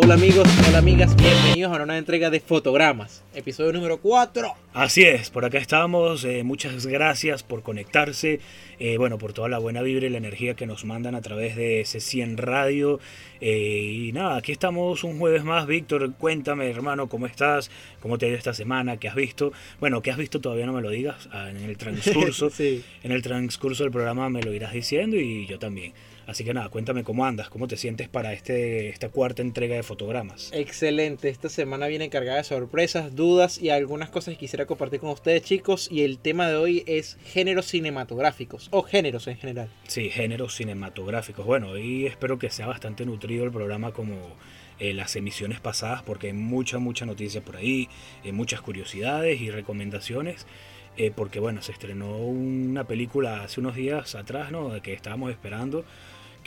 Hola amigos, hola amigas, bienvenidos a una entrega de Fotogramas, episodio número 4. Así es, por acá estamos, eh, muchas gracias por conectarse, eh, bueno, por toda la buena vibra y la energía que nos mandan a través de ese 100 Radio. Eh, y nada, aquí estamos un jueves más, Víctor, cuéntame hermano, ¿cómo estás? ¿Cómo te ha ido esta semana? ¿Qué has visto? Bueno, ¿qué has visto? Todavía no me lo digas, ah, en el transcurso, Sí. en el transcurso del programa me lo irás diciendo y yo también. Así que nada, cuéntame cómo andas, cómo te sientes para este, esta cuarta entrega de fotogramas. Excelente, esta semana viene cargada de sorpresas, dudas y algunas cosas que quisiera compartir con ustedes chicos y el tema de hoy es géneros cinematográficos o géneros en general. Sí, géneros cinematográficos. Bueno, hoy espero que sea bastante nutrido el programa como eh, las emisiones pasadas porque hay mucha, mucha noticia por ahí, eh, muchas curiosidades y recomendaciones. eh, porque bueno, se estrenó una película hace unos días atrás, ¿no? Que estábamos esperando,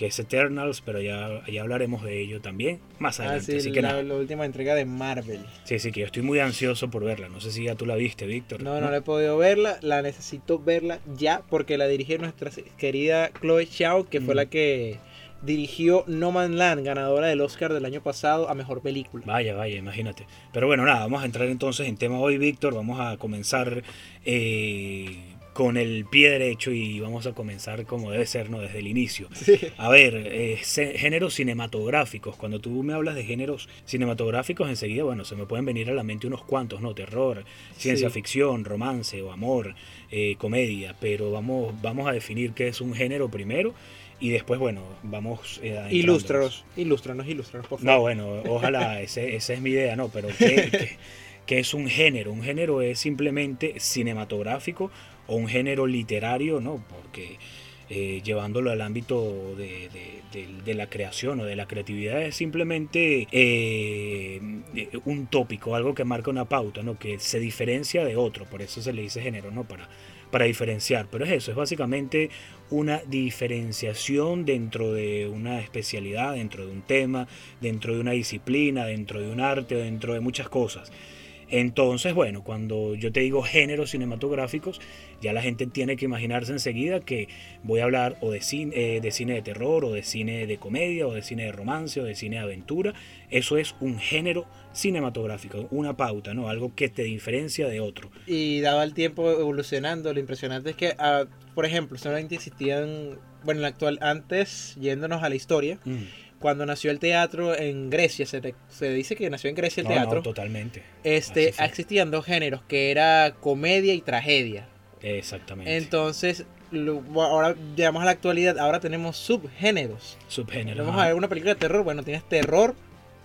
que es Eternals, pero ya, ya hablaremos de ello también más Ah, adelante. sí, Así que la, nada. la última entrega de Marvel. Sí, sí, que yo estoy muy ansioso por verla. No sé si ya tú la viste, Víctor. No, no, la he podido verla, la necesito verla ya porque la dirige nuestra querida Chloe Zhao, que fue la que dirigió No Man Land, ganadora del Oscar del año pasado a Mejor Película. Vaya, vaya, imagínate. Pero bueno, nada, vamos a entrar entonces en tema hoy, Víctor. Vamos a comenzar eh, con el pie derecho y vamos a comenzar como debe ser, ¿no? Desde el inicio. Sí. A ver, eh, géneros cinematográficos. Cuando tú me hablas de géneros cinematográficos, enseguida, bueno, se me pueden venir a la mente unos cuantos, ¿no? Terror, ciencia Sí. ficción, romance o amor, eh, comedia. Pero vamos, vamos a definir qué es un género primero y después, bueno, vamos... eh. Ilústranos, ilústranos, ilústranos, por favor. No, bueno, ojalá, ese- esa es mi idea, ¿no? Pero ¿qué, qué- qué es un género? Un género es simplemente cinematográfico o un género literario, ¿no? Porque eh, llevándolo al ámbito de, la creación o de la creatividad es simplemente eh, un tópico, algo que marca una pauta, ¿no? Que se diferencia de otro, por eso se le dice género, ¿no? Para, para diferenciar, pero es eso, es básicamente una diferenciación dentro de una especialidad, dentro de un tema, dentro de una disciplina, dentro de un arte, dentro de muchas cosas. Entonces, bueno, cuando yo te digo géneros cinematográficos, ya la gente tiene que imaginarse enseguida que voy a hablar o de cine, eh, de cine de terror, o de cine de comedia, o de cine de romance, o de cine de aventura. Eso es un género cinematográfico, una pauta, ¿no? Algo que te diferencia de otro. Y daba el tiempo evolucionando. Lo impresionante es que, ah, por ejemplo, solamente existían, bueno, en la actual, antes, yéndonos a la historia, cuando nació el teatro en Grecia, se, te- se dice que nació en Grecia el No, no, teatro, totalmente. este, existían dos géneros, que era comedia y tragedia. Exactamente. Entonces, lo- ahora llegamos a la actualidad, ahora tenemos subgéneros. Subgénero. Vamos a ver una película de terror, bueno, tienes terror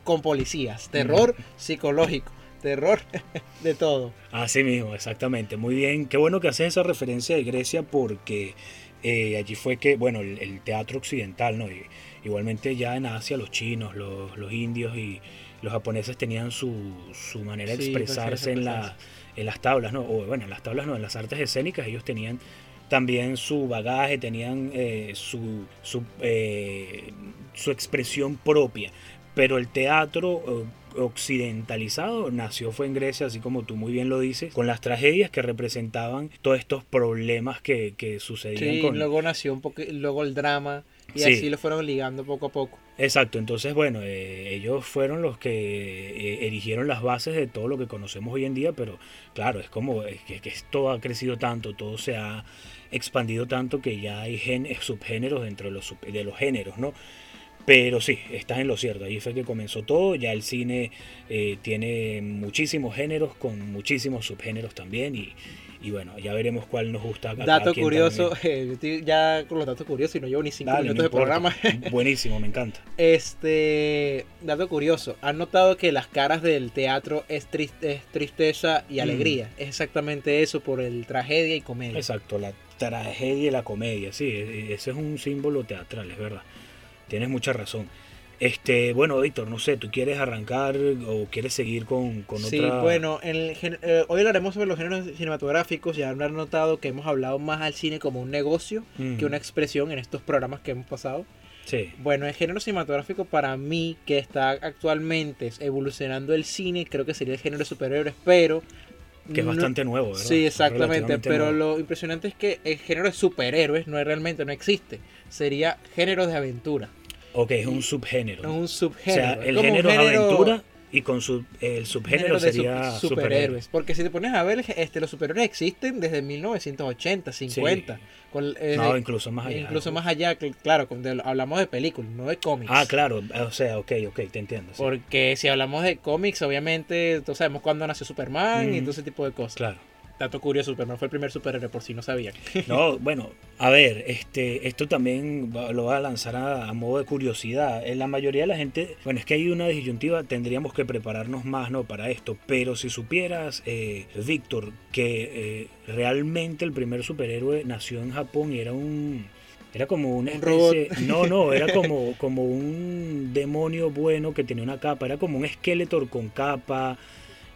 con policías, terror psicológico, terror de todo. Así mismo, exactamente. Muy bien. Qué bueno que haces esa referencia de Grecia porque eh, allí fue que, bueno, el, el teatro occidental, ¿no? Y, igualmente ya en Asia los chinos, los, los indios y los japoneses tenían su, su manera de Sí, expresarse en, la. En las tablas, ¿no? O bueno, en las tablas no, en las artes escénicas ellos tenían también su bagaje, tenían eh, su, su, eh, su expresión propia. Pero el teatro eh, occidentalizado nació fue en Grecia, así como tú muy bien lo dices, con las tragedias que representaban todos estos problemas que, que sucedían Sí, con... luego nació un poco, luego el drama y Sí. así lo fueron ligando poco a poco. Exacto, entonces bueno, eh, ellos fueron los que eh, erigieron las bases de todo lo que conocemos hoy en día, pero claro, es como es que, que todo ha crecido tanto, todo se ha expandido tanto que ya hay gen- subgéneros dentro de los, sub- de los géneros, ¿no? Pero sí, estás en lo cierto, ahí fue que comenzó todo, ya el cine eh, tiene muchísimos géneros con muchísimos subgéneros también y, y bueno, ya veremos cuál nos gusta. Dato curioso, eh, ya con los datos curiosos y no llevo ni cinco Dale, no minutos de programa. Buenísimo, me encanta. Este, dato curioso, ¿han notado que las caras del teatro es, tris- es tristeza y Mm. alegría? Es exactamente eso por el tragedia y comedia. Exacto, la tragedia y la comedia, sí, e- ese es un símbolo teatral, es verdad. Tienes mucha razón. Este, bueno, Víctor, no sé, ¿tú quieres arrancar o quieres seguir con, con Sí, otra? bueno, en el eh, hoy hablaremos sobre los géneros cinematográficos. Ya habrán notado que hemos hablado más al cine como un negocio Mm. que una expresión en estos programas que hemos pasado. Sí, Bueno, el género cinematográfico para mí, que está actualmente evolucionando el cine, creo que sería el género de superhéroes, pero... que es no- bastante nuevo, ¿verdad? Sí, exactamente, pero nuevo. lo impresionante es que el género de superhéroes no es realmente no existe, sería género de aventura, Ok, es un subgénero. no un o subgénero. sea, es el género es aventura y con su, el subgénero sería sup- superhéroes. Porque si te pones a ver, este, los superhéroes existen desde 1980, 50. con- eh, No, incluso más allá. incluso más allá, cl- claro, de- hablamos de películas, no de cómics. Ah, claro, o sea, ok, ok, te entiendo. sí. Porque si hablamos de cómics, obviamente, todos sabemos cuándo nació Superman y todo ese tipo de cosas. Claro. Dato curioso, Superman fue el primer superhéroe, por si no sabían. No, bueno, a ver, este, esto también va- lo voy a lanzar a, a modo de curiosidad. En la mayoría de la gente, bueno, es que hay una disyuntiva, tendríamos que prepararnos más, ¿no? Para esto. Pero si supieras, eh, Víctor, que eh, realmente el primer superhéroe nació en Japón y era un... Era como una Un especie... No, no, era como, como un demonio bueno que tenía una capa. Era como un Skeletor con capa.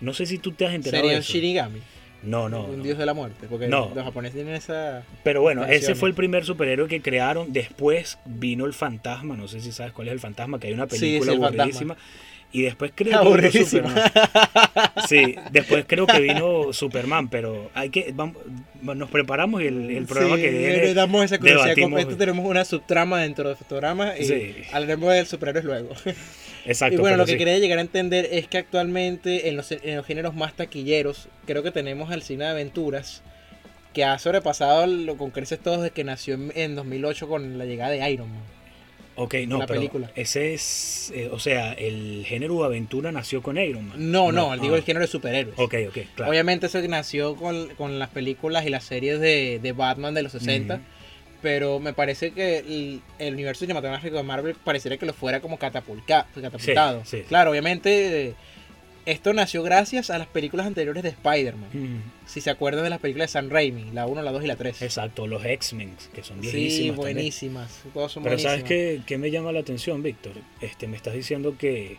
No sé si tú te has enterado Sería de un eso. Shinigami, No, no. un no. dios de la muerte. Porque No. los japoneses tienen esa. Pero bueno, ese fue el primer superhéroe que crearon. Después vino el fantasma. No sé si sabes cuál es el fantasma, que hay una película sí, aburridísima. Y después creo que. Superman. Sí, después creo que vino Superman, pero hay que vamos, nos preparamos y el, el programa Sí, que le viene. damos esa curiosidad. Esto tenemos una subtrama dentro de fotogramas y Sí. hablaremos del superhéroes luego. Exacto. y bueno, lo que sí. quería llegar a entender es que actualmente en los, en los géneros más taquilleros, creo que tenemos al cine de aventuras, que ha sobrepasado lo con creces todos desde que nació en, en 2008 con la llegada de Iron Man. Ok, no, la pero película. ese es, eh, o sea, el género de aventura nació con Iron Man. No, no, digo ah. el género de superhéroes. Ok, ok, claro. Obviamente eso nació con, con las películas y las series de, de Batman de los 60, Ujú. Pero me parece que el, el universo cinematográfico de Marvel pareciera que lo fuera como catapulca- catapultado. Sí, sí. Claro, obviamente eh, esto nació gracias a las películas anteriores de Spider-Man. Mm, Si se acuerdan de las películas de Sam Raimi, la 1, la 2 y la 3. Exacto, los X-Men, que son Sí, viejísimas. también. buenísimas. Todas son Pero buenísimas. ¿sabes qué, qué me llama la atención, Víctor? Este, me estás diciendo que,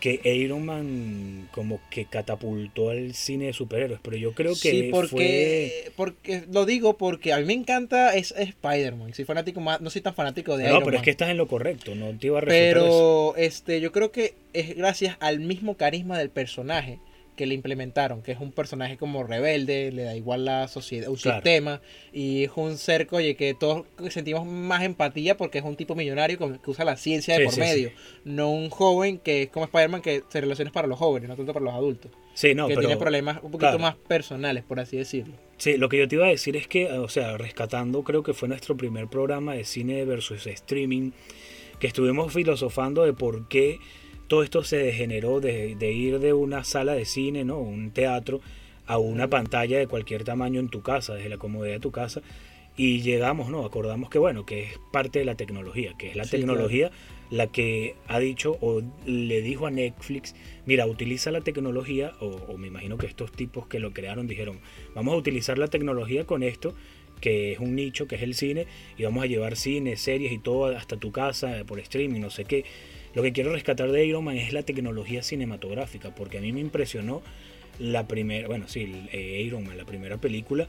que Iron Man como que catapultó al cine de superhéroes, pero yo creo que sí, fue... porque, lo digo porque a mí me encanta es, es Spider-Man. Soy fanático más, no soy tan fanático de No, Iron pero es que estás en lo correcto, no te iba a refutar eso. Pero este, yo creo que es gracias al mismo carisma del personaje que le implementaron, que es un personaje como rebelde, le da igual la sociedad, un Claro. sistema, y es un ser oye, que todos sentimos más empatía porque es un tipo millonario que usa la ciencia de Sí, por sí, medio, sí. no un joven que es como Spider-Man que se relaciona para los jóvenes, no tanto para los adultos, Sí, no, que pero... tiene problemas un poquito claro. más personales, por así decirlo. Sí, lo que yo te iba a decir es que, o sea, rescatando, creo que fue nuestro primer programa de cine versus streaming, que estuvimos filosofando de por qué todo esto se degeneró de, de ir de una sala de cine, ¿no? Un teatro, a una pantalla de cualquier tamaño en tu casa, desde la comodidad de tu casa. Y llegamos, ¿no? Acordamos que, bueno, que es parte de la tecnología, que es la Sí, tecnología la que ha dicho o le dijo a Netflix, mira, utiliza la tecnología, o, o me imagino que estos tipos que lo crearon dijeron, vamos a utilizar la tecnología con esto, que es un nicho, que es el cine, y vamos a llevar cine, series y todo hasta tu casa, por streaming, no sé qué. Lo que quiero rescatar de Iron Man es la tecnología cinematográfica, porque a mí me impresionó la primera, bueno, sí, eh, Iron Man, la primera película,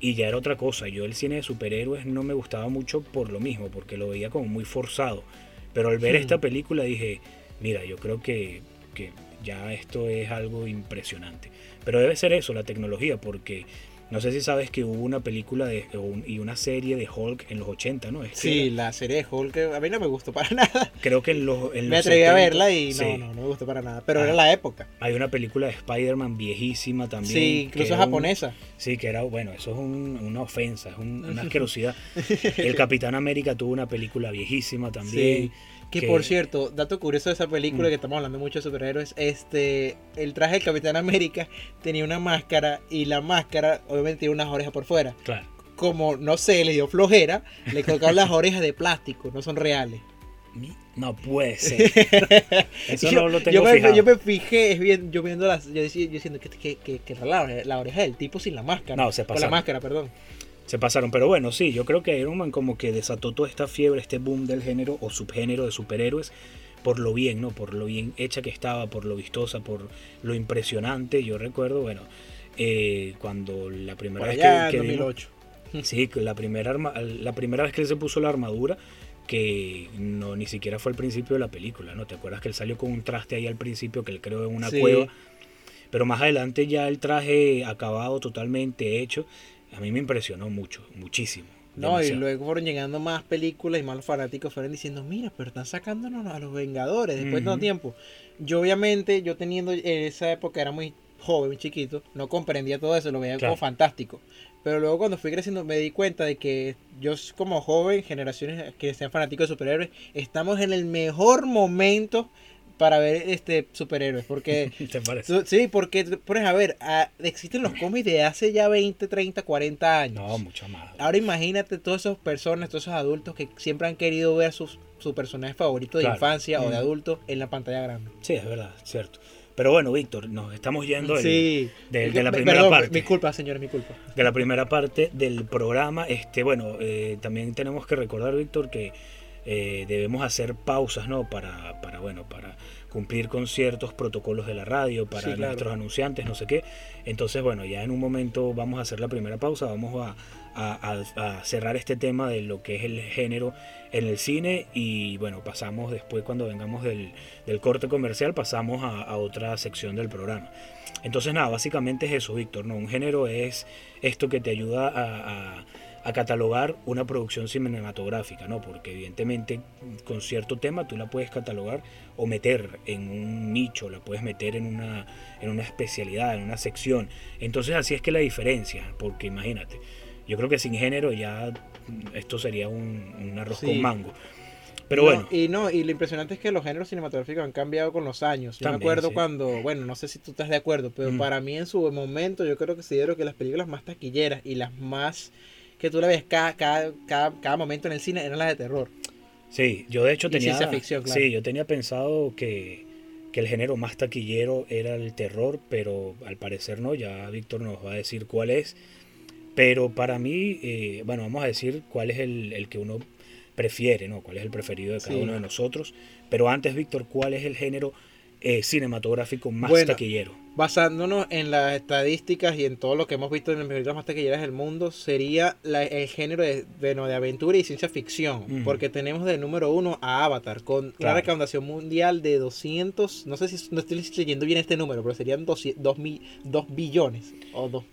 y ya era otra cosa. Yo el cine de superhéroes no me gustaba mucho por lo mismo, porque lo veía como muy forzado. Pero al ver Hmm. esta película dije, mira, yo creo que, que ya esto es algo impresionante. Pero debe ser eso, la tecnología, porque no sé si sabes que hubo una película de, un- y una serie de Hulk en los 80, ¿no? Es Sí, era- la serie de Hulk a mí no me gustó para nada. creo que en los... en Me los atreví a 70, verla y no, sí. no, no me gustó para nada. Pero Ah. era la época. Hay una película de Spider-Man viejísima también. Sí, incluso un- japonesa. Sí, que era, bueno, eso es un- una ofensa, es un- una asquerosidad. El Capitán América tuvo una película viejísima también. Sí. Que, que- por cierto, dato curioso de esa película Mm. que estamos hablando mucho de superhéroes, este, el traje del Capitán América tenía una máscara y la máscara obviamente tiene unas orejas por fuera. Claro. Como, no sé, le dio flojera, le colocaron las orejas de plástico, no son reales. No puede ser. Eso yo, no lo tengo yo me, fijado. yo me fijé, es bien, yo viendo las, yo decía, yo diciendo que, que, que, que la, la oreja del tipo sin la máscara. No, se Con la máscara, perdón. Se pasaron, pero bueno, sí, yo creo que Iron Man como que desató toda esta fiebre, este boom del género o subgénero de superhéroes por lo bien, ¿no? Por lo bien hecha que estaba, por lo vistosa, por lo impresionante. Yo recuerdo, bueno, eh, cuando la primera Por vez que, que vimos- 2008. Sí, la primera, arma- la primera vez que él se puso la armadura, que no ni siquiera fue al principio de la película, ¿no? ¿Te acuerdas que él salió con un traste ahí al principio, que él creó en una Sí. cueva? Pero más adelante ya el traje acabado, totalmente hecho, a mí me impresionó mucho, muchísimo. No, y luego fueron llegando más películas y más los fanáticos fueron diciendo, mira, pero están sacándonos a los Vengadores después de tanto tiempo. Yo obviamente, yo teniendo en esa época era muy joven, muy chiquito, no comprendía todo eso, lo veía Claro. como fantástico. Pero luego cuando fui creciendo me di cuenta de que yo como joven, generaciones que sean fanáticos de superhéroes, estamos en el mejor momento para ver este superhéroes. Porque ¿Te parece? sí, porque pones a ver, existen los cómics de hace ya 20, 30, 40 años. No, mucho más. Ahora imagínate todas esas personas, todos esos adultos que siempre han querido ver sus, su personaje favorito de Claro. infancia o de adulto en la pantalla grande. Sí, es verdad, cierto. Pero bueno, Víctor, nos estamos yendo del- Sí. de, de la Me- primera perdón, parte. Mi culpa, señores, mi culpa. de la primera parte del programa. Este, bueno, eh, también tenemos que recordar, Víctor, que eh, debemos hacer pausas, ¿no? Para, para, bueno, para cumplir con ciertos protocolos de la radio, para Sí, claro. nuestros anunciantes, no sé qué. Entonces, bueno, ya en un momento vamos a hacer la primera pausa, vamos a, a- a- a cerrar este tema de lo que es el género en el cine y bueno, pasamos después cuando vengamos del, del corte comercial, pasamos a, otra sección del programa. Entonces nada, básicamente es eso, Víctor, ¿no? Un género es esto que te ayuda a, a- a catalogar una producción cinematográfica, ¿no? Porque evidentemente con cierto tema tú la puedes catalogar o meter en un nicho, la puedes meter en una, en una especialidad, en una sección. Entonces así es que la diferencia, porque imagínate, yo creo que sin género ya esto sería un, un arroz Sí. con mango. Pero No, bueno, Y no, y lo impresionante es que los géneros cinematográficos han cambiado con los años. Yo me acuerdo sí. cuando, bueno, no sé si tú estás de acuerdo, pero Mm. para mí en su momento yo creo que considero que las películas más taquilleras y las más que tú la ves cada, cada, cada, cada momento en el cine eran las de terror. Sí, yo de hecho tenía. ciencia ficción, claro. Sí, yo tenía pensado que, que el género más taquillero era el terror, pero al parecer no, ya Víctor nos va a decir cuál es. Pero para mí, eh, bueno, vamos a decir cuál es el, el que uno prefiere, ¿no? Cuál es el preferido de cada Sí. uno de nosotros. Pero antes, Víctor, ¿cuál es el género eh, cinematográfico más Bueno, taquillero? Basándonos en las estadísticas y en todo lo que hemos visto en las películas más taquilleras del mundo, sería la- el género de, de, no, de aventura y ciencia ficción. Porque tenemos de número uno a Avatar, con una Claro. recaudación mundial de 200, no sé si no estoy leyendo bien este número, pero serían 2 billones. O dos,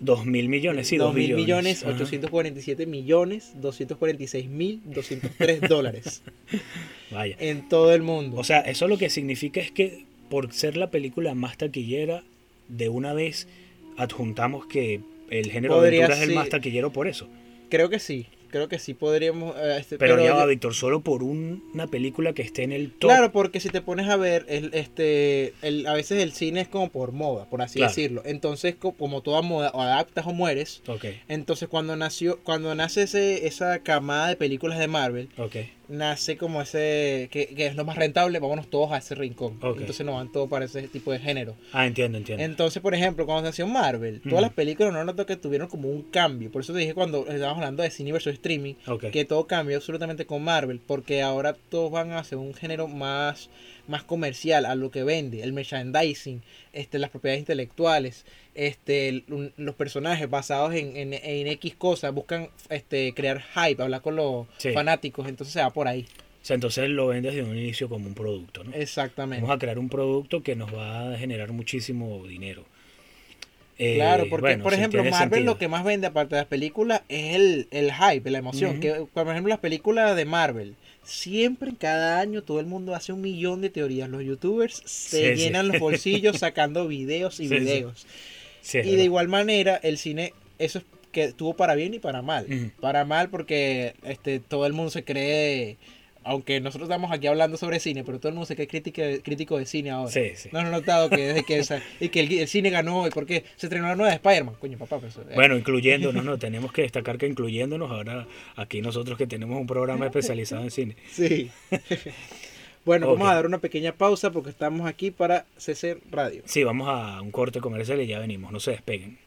Dos mil millones, sí, dos dos mil billones. millones, Ajá. 847 millones, 246 mil, 203 dólares Vaya. en todo el mundo. O sea, eso lo que significa es que por ser la película más taquillera, de una vez adjuntamos que el género de Podría aventura es el más taquillero por eso. creo que sí, creo que sí podríamos... eh, este, Pero, ya va, Víctor, solo por un- una película que esté en el top. Claro, porque si te pones a ver, el, este, el, a veces el cine es como por moda, por así Claro. decirlo. Entonces, co- como toda moda, o adaptas o mueres. Entonces, cuando nació, cuando nace ese, esa camada de películas de Marvel. Nace como ese, que, que es lo más rentable, vámonos todos a ese rincón. Entonces nos van todos para ese tipo de género. Ah, entiendo, entiendo. Entonces, por ejemplo, cuando nació Marvel, Ujú. todas las películas no noto que tuvieron como un cambio. Por eso te dije cuando estábamos hablando de cine versus streaming, ok. que todo cambió absolutamente con Marvel, porque ahora todos van hacia un género más, más comercial, a lo que vende, el merchandising, este, las propiedades intelectuales, este, el- los personajes basados en, en, en X cosas, buscan este, crear hype, hablar con los Sí. fanáticos, entonces se va por ahí. O sea, entonces lo vendes desde un inicio como un producto, ¿no? Exactamente. Vamos a crear un producto que nos va a generar muchísimo dinero. Eh, Claro, porque bueno, por ejemplo Marvel sentido. lo que más vende aparte de las películas es el, el hype, la emoción. Que, por ejemplo las películas de Marvel, siempre cada año todo el mundo hace un millón de teorías. Los youtubers se Sí, sí. llenan los bolsillos sacando videos y Sí, videos. Y de igual manera el cine, eso es que estuvo para bien y para mal. Para mal porque este todo el mundo se cree, aunque nosotros estamos aquí hablando sobre cine, pero todo el mundo se cree crítico, crítico de cine ahora. Sí, sí. No han notado que desde que, esa- y que el, el cine ganó, y porque se estrenó la nueva de Spider-Man. Coño, papá, pues, eh, Bueno, incluyéndonos, no, tenemos que destacar que incluyéndonos ahora aquí nosotros que tenemos un programa especializado en cine. Sí. bueno, vamos a dar una pequeña pausa porque estamos aquí para CC Radio. Sí, vamos a un corte comercial y ya venimos, no se despeguen.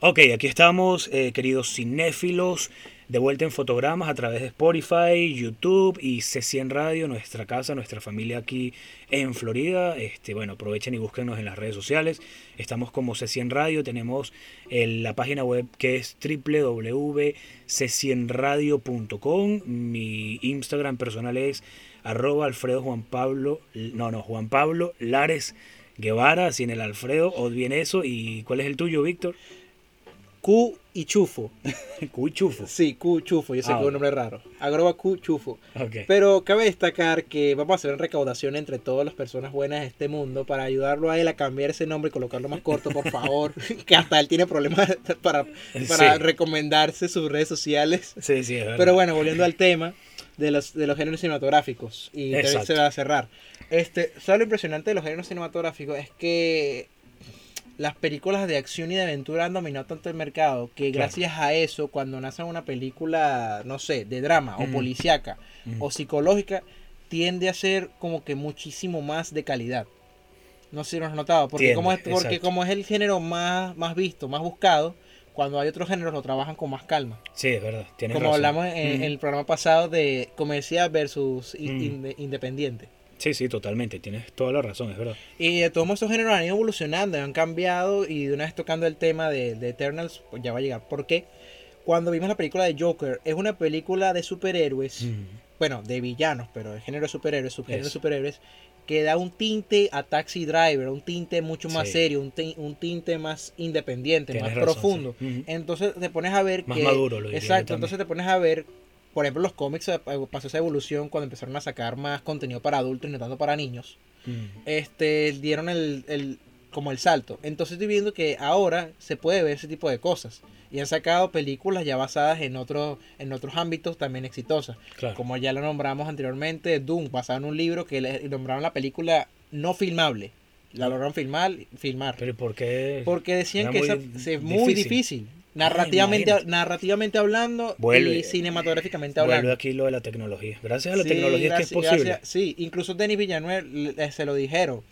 Ok, aquí estamos, eh, queridos cinéfilos, de vuelta en fotogramas a través de Spotify, YouTube y C100 Radio, nuestra casa, nuestra familia aquí en Florida. Este, bueno, aprovechen y búsquenos en las redes sociales. Estamos como C100 Radio, tenemos el- la página web que es www.c100radio.com. Mi Instagram personal es arroba Alfredo Juan Pablo, no, no, Juan Pablo Lares Guevara, sin el Alfredo, o bien eso. ¿Y cuál es el tuyo, Víctor? Q y Chufo. Cuy Chufo. Sí, Q Chufo, yo sé Ah, que es un nombre raro. Arroba Q Chufo. Ok. Pero cabe destacar que vamos a hacer una recaudación entre todas las personas buenas de este mundo para ayudarlo a él a cambiar ese nombre y colocarlo más corto, por favor. que hasta él tiene problemas para, para Sí. recomendarse sus redes sociales. Sí, sí, es verdad. Pero bueno, volviendo al tema de los, de los géneros cinematográficos. Y también se va a cerrar. Este, ¿sabes lo impresionante de los géneros cinematográficos? Es que las películas de acción y de aventura han dominado tanto el mercado que Claro. gracias a eso, cuando nace una película, no sé, de drama o policíaca Mm. o psicológica, tiende a ser como que muchísimo más de calidad. No sé si lo has notado, porque, Tiende, como es, porque exacto. como es el género más, más visto, más buscado, cuando hay otros géneros lo trabajan con más calma. Sí, es verdad. Tienes Como razón. hablamos en, en el programa pasado de comercial versus Mm. inde- independiente. Sí, sí, totalmente. Tienes toda la razón, es verdad. Y de todos esos géneros han ido evolucionando, han cambiado y de una vez tocando el tema de, de Eternals, pues ya va a llegar. Porque cuando vimos la película de Joker, es una película de superhéroes, Mm. bueno, de villanos, pero de género de superhéroes, subgénero de superhéroes, que da un tinte a Taxi Driver, un tinte mucho más Sí. serio, un, ti- un tinte más independiente, Tienes más razón, profundo. sí. Entonces te pones a ver Más que... maduro, lo diría Exacto, entonces te pones a ver, por ejemplo, los cómics eh, pasó esa evolución cuando empezaron a sacar más contenido para adultos y no tanto para niños. Mm. Este, dieron el, el- como el salto. Entonces estoy viendo que ahora se puede ver ese tipo de cosas. Y han sacado películas ya basadas en otros, en otros ámbitos también exitosas. Claro. Como ya lo nombramos anteriormente, Doom, basado en un libro que le nombraron la película no filmable. La lograron filmar, filmar. Pero ¿y ¿por qué? Porque decían Era que muy esa- se- es muy difícil. difícil. Narrativamente, narrativamente hablando Vuelve. y cinematográficamente Vuelve hablando. aquí lo de la tecnología. Gracias a la Sí, tecnología gracias- es que es posible. gracias- sí, incluso Denis Villanueva le- se lo dijeron.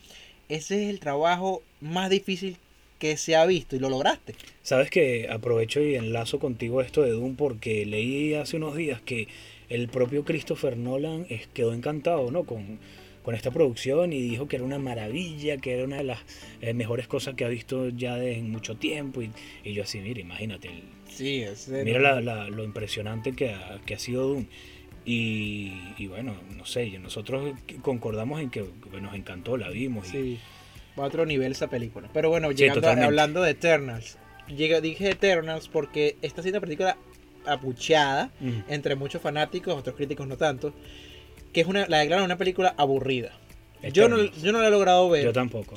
Ese es el trabajo más difícil que se ha visto y lo lograste. Sabes que aprovecho y enlazo contigo esto de Doom porque leí hace unos días que el propio Christopher Nolan es- quedó encantado ¿no? con, con esta producción y dijo que era una maravilla, que era una de las eh, mejores cosas que ha visto ya de en mucho tiempo. Y, y yo así, mira, imagínate, el- Sí, es mira la- la- lo impresionante que ha, que ha sido Doom. Y, y bueno, no sé, nosotros concordamos en que, nos encantó, la vimos. y- Sí, va a otro nivel esa película. Pero bueno, Sí, llegando a- totalmente. hablando de Eternals. Dije Eternals porque esta siendo una película apucheada Mm. entre muchos fanáticos, otros críticos no tanto, que es una, la declaran una película aburrida. Yo no, yo no la he logrado ver, Yo tampoco.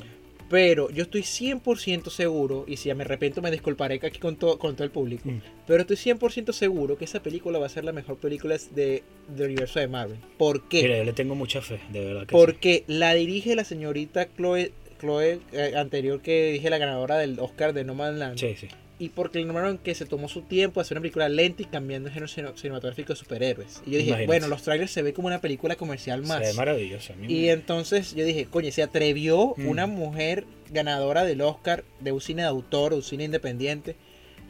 pero yo estoy 100% seguro, y si me arrepiento me disculparé aquí con, todo con todo el público, Mm. pero estoy 100% seguro que esa película va a ser la mejor película de, del universo de Marvel. ¿Por qué? Mira, yo le tengo mucha fe, de verdad que sí. Porque la dirige la señorita Chloe, Chloe eh, anterior que dije la ganadora del Oscar de No Man's Land. Sí, sí. Y porque le nombraron que se tomó su tiempo a hacer una película lenta y cambiando el género cine- cinematográfico de superhéroes. Y yo dije, Imagínate. bueno, los trailers se ve como una película comercial Se más. ve maravilloso. a mí Y me- entonces yo dije, coño, se atrevió Mm. una mujer ganadora del Oscar de un cine de autor, un cine independiente,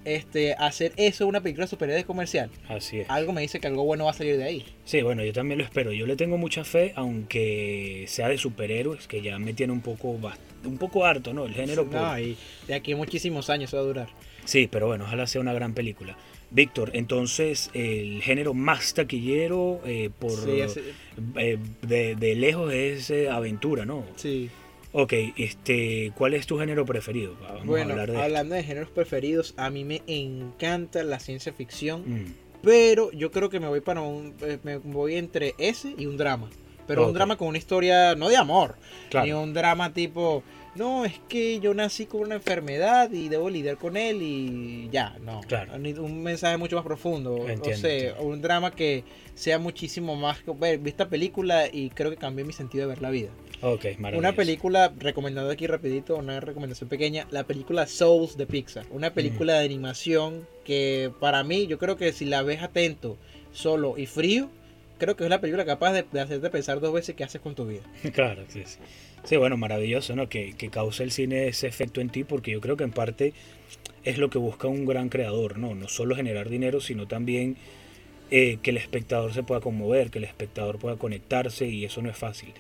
este, a hacer eso una película de superhéroes comercial. Así es. Algo me dice que algo bueno va a salir de ahí. Sí, bueno, yo también lo espero. Yo le tengo mucha fe, aunque sea de superhéroes, que ya me tiene un poco un poco harto, ¿no? El género. por- No, y de aquí a muchísimos años va a durar. Sí, pero bueno, ojalá sea una gran película. Víctor, entonces el género más taquillero eh, por Sí, ese- eh, de, de lejos es eh, aventura, ¿no? sí. Ok, este, ¿cuál es tu género preferido? Vamos a Bueno, hablar de esto. hablando de géneros preferidos, a mí me encanta la ciencia ficción, Mm, pero yo creo que me voy para un, eh, me voy entre ese y un drama. Pero un drama con una historia no de amor, claro. ni un drama tipo, no, es que yo nací con una enfermedad y debo lidiar con él y ya, no. Claro. Un mensaje mucho más profundo, o Entiendo, sea, entiendo. un drama que sea muchísimo más, ver, vi esta película y creo que cambió mi sentido de ver la vida. Ok, maravilloso. Una película, recomendando aquí rapidito, una recomendación pequeña, la película Souls de Pixar. Una película de animación que para mí, yo creo que si la ves atento, solo y frío, creo que es la película capaz de, de hacerte pensar dos veces qué haces con tu vida. Claro, sí, sí. Sí, bueno, maravilloso, ¿no? Que, que cause el cine ese efecto en ti, porque yo creo que en parte es lo que busca un gran creador, ¿no? No solo generar dinero, sino también eh, que el espectador se pueda conmover, que el espectador pueda conectarse, y eso no es fácil.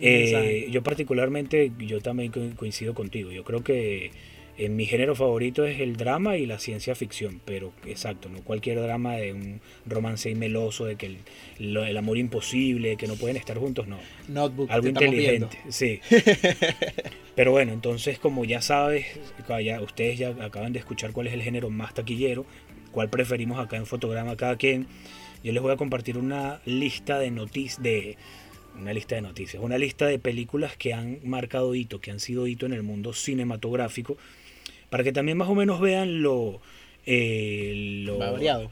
Eh, yo particularmente, yo también co- coincido contigo. Yo creo que en mi género favorito es el drama y la ciencia ficción, pero exacto, no cualquier drama de un romance meloso, de que el, lo- el amor imposible, que no pueden estar juntos, no. Notebook. Algo inteligente, sí. Pero bueno, entonces como ya sabes, ya, ustedes ya acaban de escuchar cuál es el género más taquillero, cuál preferimos acá en Fotograma cada quien, yo les voy a compartir una lista de noticias, de una lista de noticias, una lista de películas que han marcado hito, que han sido hito en el mundo cinematográfico, para que también más o menos vean lo... eh, lo Variado.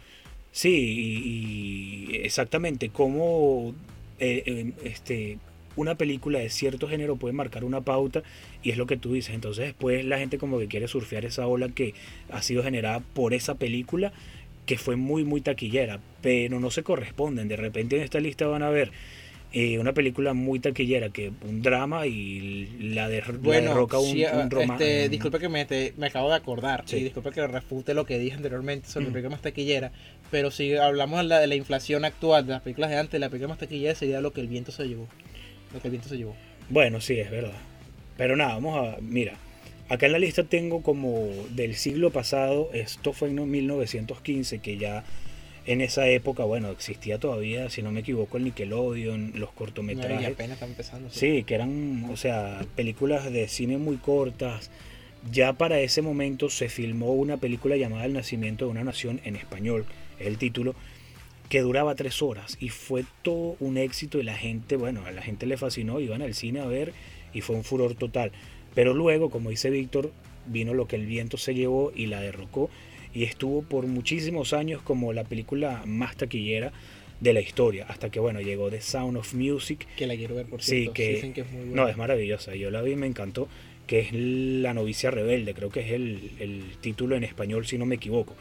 Sí, y, y exactamente cómo eh, eh, este, una película de cierto género puede marcar una pauta y es lo que tú dices. Entonces después la gente como que quiere surfear esa ola que ha sido generada por esa película que fue muy muy taquillera, pero no se corresponden. De repente en esta lista van a ver eh, una película muy taquillera que un drama y la, de, la Bueno, derroca un, sí, un romance. este, disculpa que me, te- me acabo de acordar Sí. y disculpa que refute lo que dije anteriormente sobre la Mm. película más taquillera, pero si hablamos de la, de la inflación actual de las películas de antes, la película más taquillera sería lo que el viento se llevó. Lo que el viento se llevó. Bueno, sí, es verdad. Pero nada, vamos a. Mira, acá en la lista tengo como del siglo pasado, esto fue en 1915, que ya en esa época, bueno, existía todavía, si no me equivoco, el Nickelodeon, los Y cortometrajes. apenas está empezando. Sí, que eran, o sea, películas de cine muy cortas. Ya para ese momento se filmó una película llamada El nacimiento de una nación en español, es el título, que duraba tres horas y fue todo un éxito y la gente, bueno, a la gente le fascinó, iban al cine a ver y fue un furor total. Pero luego, como dice Víctor, vino lo que el viento se llevó y la derrocó y estuvo por muchísimos años como la película más taquillera de la historia, hasta que bueno, llegó The Sound of Music Que la quiero ver, por Sí, cierto. que- Dicen que es muy buena. no, es maravillosa. Yo la vi y me encantó. Que es La novicia rebelde. Creo que es el, el título en español, si no me equivoco.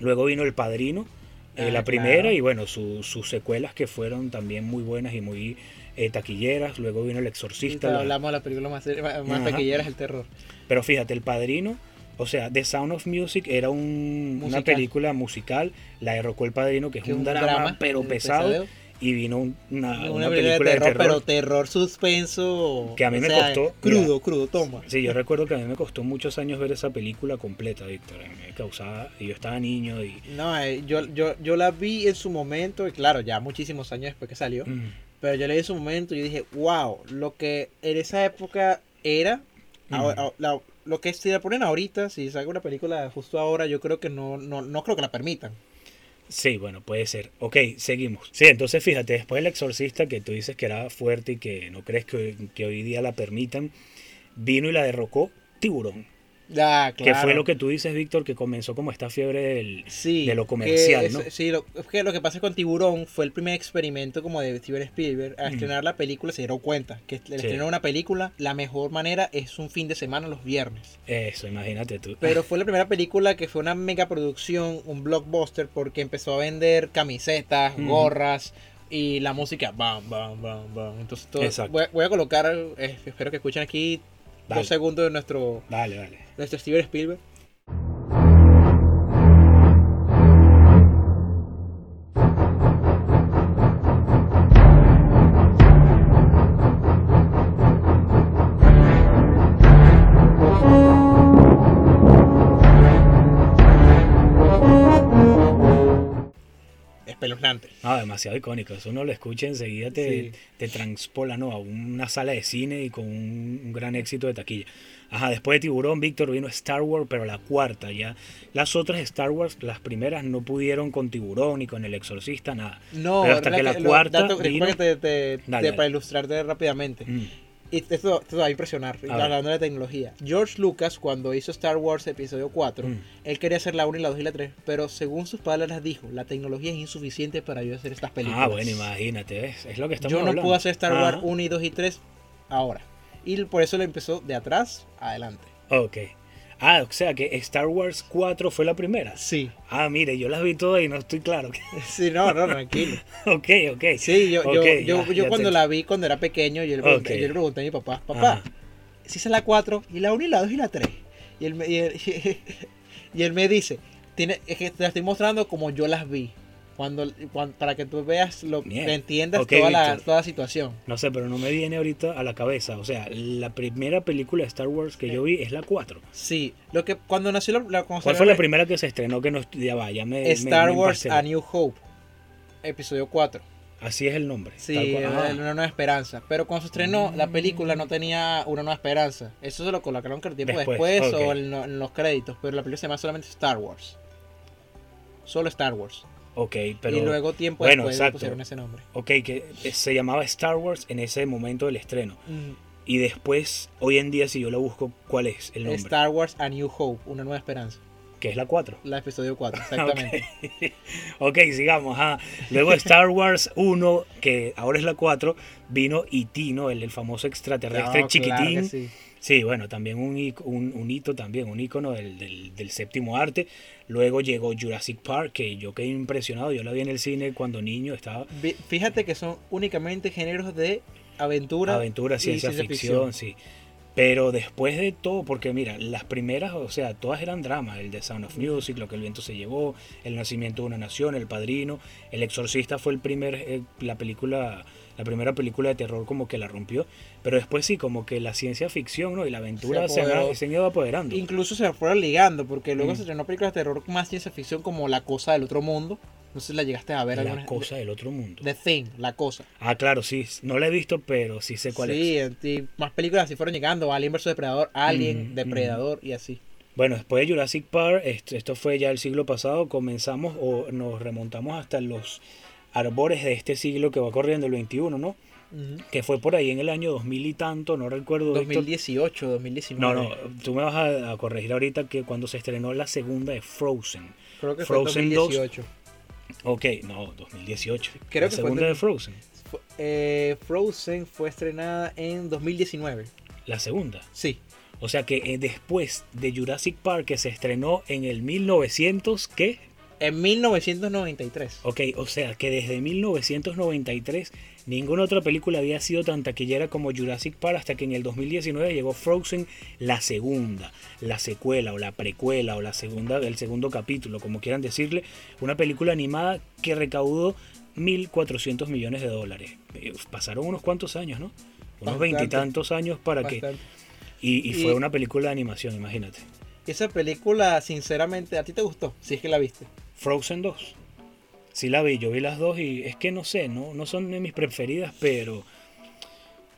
Luego vino El Padrino, eh, Ah, la claro. primera, y bueno, su- sus secuelas que fueron también muy buenas y muy eh, taquilleras. Luego vino El Sí, Exorcista. la- hablamos de la película más, más Ajá. taquillera es el terror. Pero fíjate, El Padrino, o sea, The Sound of Music era un- una película musical. La derrocó El Padrino, que es un, un drama, drama, pero pesado. pesadeo. Y vino un- una, Una, una película, película de terror, pero terror terror suspenso. Que a mí me sea, costó- Crudo, mira. crudo, toma. Sí, yo recuerdo que a mí me costó muchos años ver esa película completa, Víctor. Me causaba, y yo estaba niño y... No, eh, yo, yo, yo la vi en su momento, y claro, ya muchísimos años después que salió. mm, Pero yo la vi en su momento y yo dije, wow, lo que en esa época era, ahora- Ujú. la- lo que si la ponen ahorita, si saca una película justo ahora, yo creo que no, no, no creo que la permitan. Sí, bueno, puede ser. Ok, seguimos. Sí, entonces fíjate, después El Exorcista, que tú dices que era fuerte y que no crees que, que hoy día la permitan, vino y la derrocó Tiburón. Ah, Que fue lo que tú dices, Víctor, que comenzó como esta fiebre del... Sí, de lo comercial, es- ¿no? Sí, lo, es que lo que pasa con Tiburón fue el primer experimento como de Steven Spielberg. Al Mm. estrenar la película se dieron cuenta que el Sí. estrenar una película, la mejor manera es un fin de semana los viernes. Eso, imagínate tú. Pero fue la primera película que fue una mega producción, un blockbuster, porque empezó a vender camisetas, gorras y la música. Bam, bam, bam, bam. Entonces todo- voy, a- voy a colocar, eh, espero que escuchen aquí Dale. dos segundos de nuestro, Dale, dale. Nuestro Steven Spielberg. Espeluznante. No, demasiado icónico. Eso uno lo escucha enseguida te, Sí. te transpola ¿no? a una sala de cine y con un, un gran éxito de taquilla. Ajá, después de Tiburón, Víctor vino Star Wars, pero la cuarta ya. Las otras Star Wars, las primeras no pudieron con Tiburón ni con El Exorcista, nada. No, Pero hasta ¿verdad que la cuarta dato- vino- que te, te- Dale, te- para ilustrarte rápidamente. Mm, Y esto, esto te va a impresionar, ver. hablando de tecnología. George Lucas, cuando hizo Star Wars Episodio 4, Mm. él quería hacer la 1 y la 2 y la 3, pero según sus palabras dijo, la tecnología es insuficiente para yo hacer estas películas. Ah, bueno, imagínate, ¿ves? es lo que estamos yo no hablando. puedo hacer Star Wars Ajá. 1 y 2 y 3 ahora. Y por eso lo empezó de atrás adelante. Ok. Ah, o sea que Star Wars 4 fue la primera. Sí. Ah, mire, yo las vi todas y no estoy claro. Sí, no, no, tranquilo. ok, ok. Sí, yo, yo, yo, ya- yo ya cuando te- la vi cuando era pequeño, yo le pregunté, yo le pregunté a mi papá, papá, si es la 4, y la 1 y la 2 y la 3. Y él me, y él, y él me dice, tiene, es que te las estoy mostrando como yo las vi. Cuando, cuan- para que tú veas, lo, Bien. que entiendas Ok, toda, la, toda la situación. No sé, pero no me viene ahorita a la cabeza. O sea, la primera película de Star Wars que yo vi es la 4. Sí, lo que cuando nació la, la- cuando ¿Cuál fue la la- primera que se estrenó que no va, ya me, me- Star me Wars empasté. A New Hope, episodio 4. Así es el nombre. Sí, Ah, Una Nueva Esperanza. Pero cuando se estrenó, la Mm. película no tenía Una Nueva Esperanza. Eso se lo colocaron creo tiempo Después, después, o ok. en, en los créditos. Pero la película se llama solamente Star Wars. Solo Star Wars. Ok, pero. y luego tiempo bueno, después exacto. pusieron ese nombre. Ok, que se llamaba Star Wars en ese momento del estreno. Y después, hoy en día, si yo lo busco, ¿cuál es el nombre? Star Wars A New Hope, Una Nueva Esperanza. Que es la 4. La episodio 4, exactamente. Ok, sigamos. ajá. Luego Star Wars 1, que ahora es la 4, vino E.T., ¿no? El, el famoso extraterrestre No, chiquitín. claro que sí. Sí, bueno, también un, un, un hito, también un icono del, del, del séptimo arte. Luego llegó Jurassic Park, que yo quedé impresionado. Yo la vi en el cine cuando niño, estaba Fíjate que son únicamente géneros de aventura, aventura, y ciencia, ficción, sí. Pero después de todo, porque mira, las primeras, o sea, todas eran dramas. El de Sound of Music, Lo que el viento se llevó, El nacimiento de una nación, El padrino. El exorcista fue el primer, eh, la película, la primera película de terror como que la rompió. Pero después sí, como que la ciencia ficción ¿no? y la aventura Se se, se han ido apoderando. Incluso se fueron ligando, porque luego Mm. se estrenó películas de terror más ciencia ficción como La Cosa del Otro Mundo. No sé si la llegaste a ver la cosa del otro mundo. The Thing, La Cosa. Ah, claro, sí. No la he visto, pero sí sé cuál sí, es. y más películas así fueron llegando. Alien vs Depredador, Alien, Ujú, Depredador y así. Bueno, después de Jurassic Park, esto fue ya el siglo pasado, comenzamos o nos remontamos hasta los arbores de este siglo que va corriendo, el 21, ¿no? Que fue por ahí en el año 2000 y tanto, no recuerdo. Víctor. 2018, 2019. No, no, tú me vas a, a corregir ahorita que cuando se estrenó la segunda de Frozen. Creo que fue Frozen 2018. Ok, no, 2018. Creo la que fue segunda de- de Frozen. Fue- eh, Frozen fue estrenada en 2019. La segunda. Sí. O sea que eh, después de Jurassic Park que se estrenó en el 1900, ¿qué? En 1993. Ok, o sea que desde 1993 ninguna otra película había sido tan taquillera como Jurassic Park hasta que en el 2019 llegó Frozen, la segunda, la secuela o la precuela o la segunda, el segundo capítulo, como quieran decirle, una película animada que recaudó 1.400 millones de dólares. Eh, Pasaron unos cuantos años, ¿no? Unos veintitantos años para que... Bastante. Y Y- fue una película de animación, imagínate. Esa película, sinceramente, ¿a ti te gustó? Si es que la viste. Frozen 2. Sí la vi, yo vi las dos y es que no sé, no, no son de mis preferidas, pero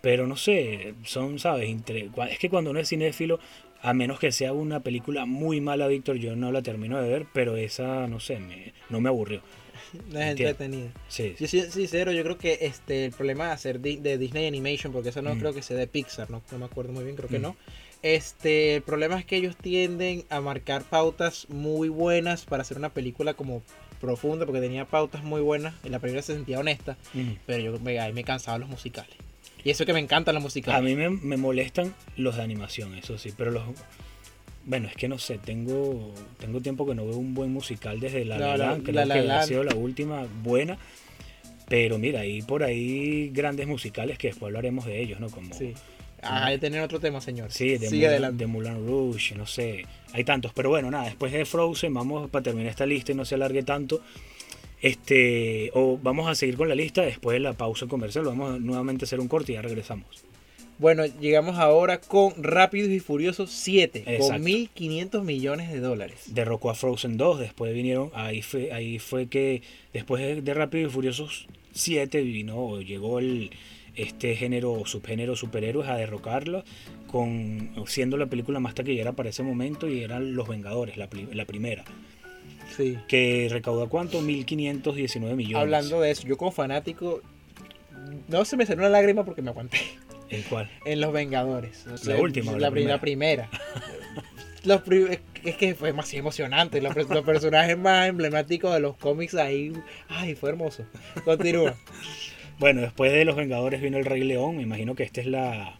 pero no sé, son, ¿sabes? Entre, es que cuando uno es cinéfilo, a menos que sea una película muy mala, Víctor, yo no la termino de ver, pero esa, no sé, me, no me aburrió. No es entretenida. Sí, Yo soy sincero, yo creo que este el problema de hacer de Disney Animation, porque eso no Mm. creo que sea de Pixar, no, no me acuerdo muy bien, creo que Mm. no. Este, el problema es que ellos tienden a marcar pautas muy buenas para hacer una película como profunda, porque tenía pautas muy buenas. En la primera se sentía honesta, Mm. pero yo me, ahí me cansaba los musicales. Y eso que me encantan los musicales. A mí me, me molestan los de animación, eso sí, pero los... Bueno, es que no sé, tengo, tengo tiempo que no veo un buen musical desde La La creo que ha sido la última buena. Pero mira, hay por ahí grandes musicales que después hablaremos de ellos, ¿no? Como, Sí. Ah, hay que tener otro tema, señor. Sí, de, Sigue Mulan, adelante. de Moulin Rouge, no sé. Hay tantos. Pero bueno, nada, después de Frozen, vamos para terminar esta lista y no se alargue tanto. Este, o vamos a seguir con la lista después de la pausa comercial. Vamos a nuevamente a hacer un corte y ya regresamos. Bueno, llegamos ahora con Rápidos y Furiosos 7, Exacto. con 1.500 millones de dólares. Derrocó a Frozen 2, después vinieron, ahí fue, ahí fue que después de, de Rápido y Furiosos 7 vino, o llegó el, este género, subgénero superhéroes a derrocarlo, con, siendo la película más taquillera para ese momento y eran Los Vengadores, la, la primera. Sí. que recauda cuánto 1519 millones Hablando de eso, yo como fanático, no se me salió una lágrima porque me aguanté el cual en Los Vengadores. O La última o La, la pri- la primera. Los pri- es que fue más emocionante. Los, los personajes más emblemáticos de los cómics ahí. Ay, fue hermoso. Continúa. Bueno después de los Vengadores vino el Rey León me imagino que esta es la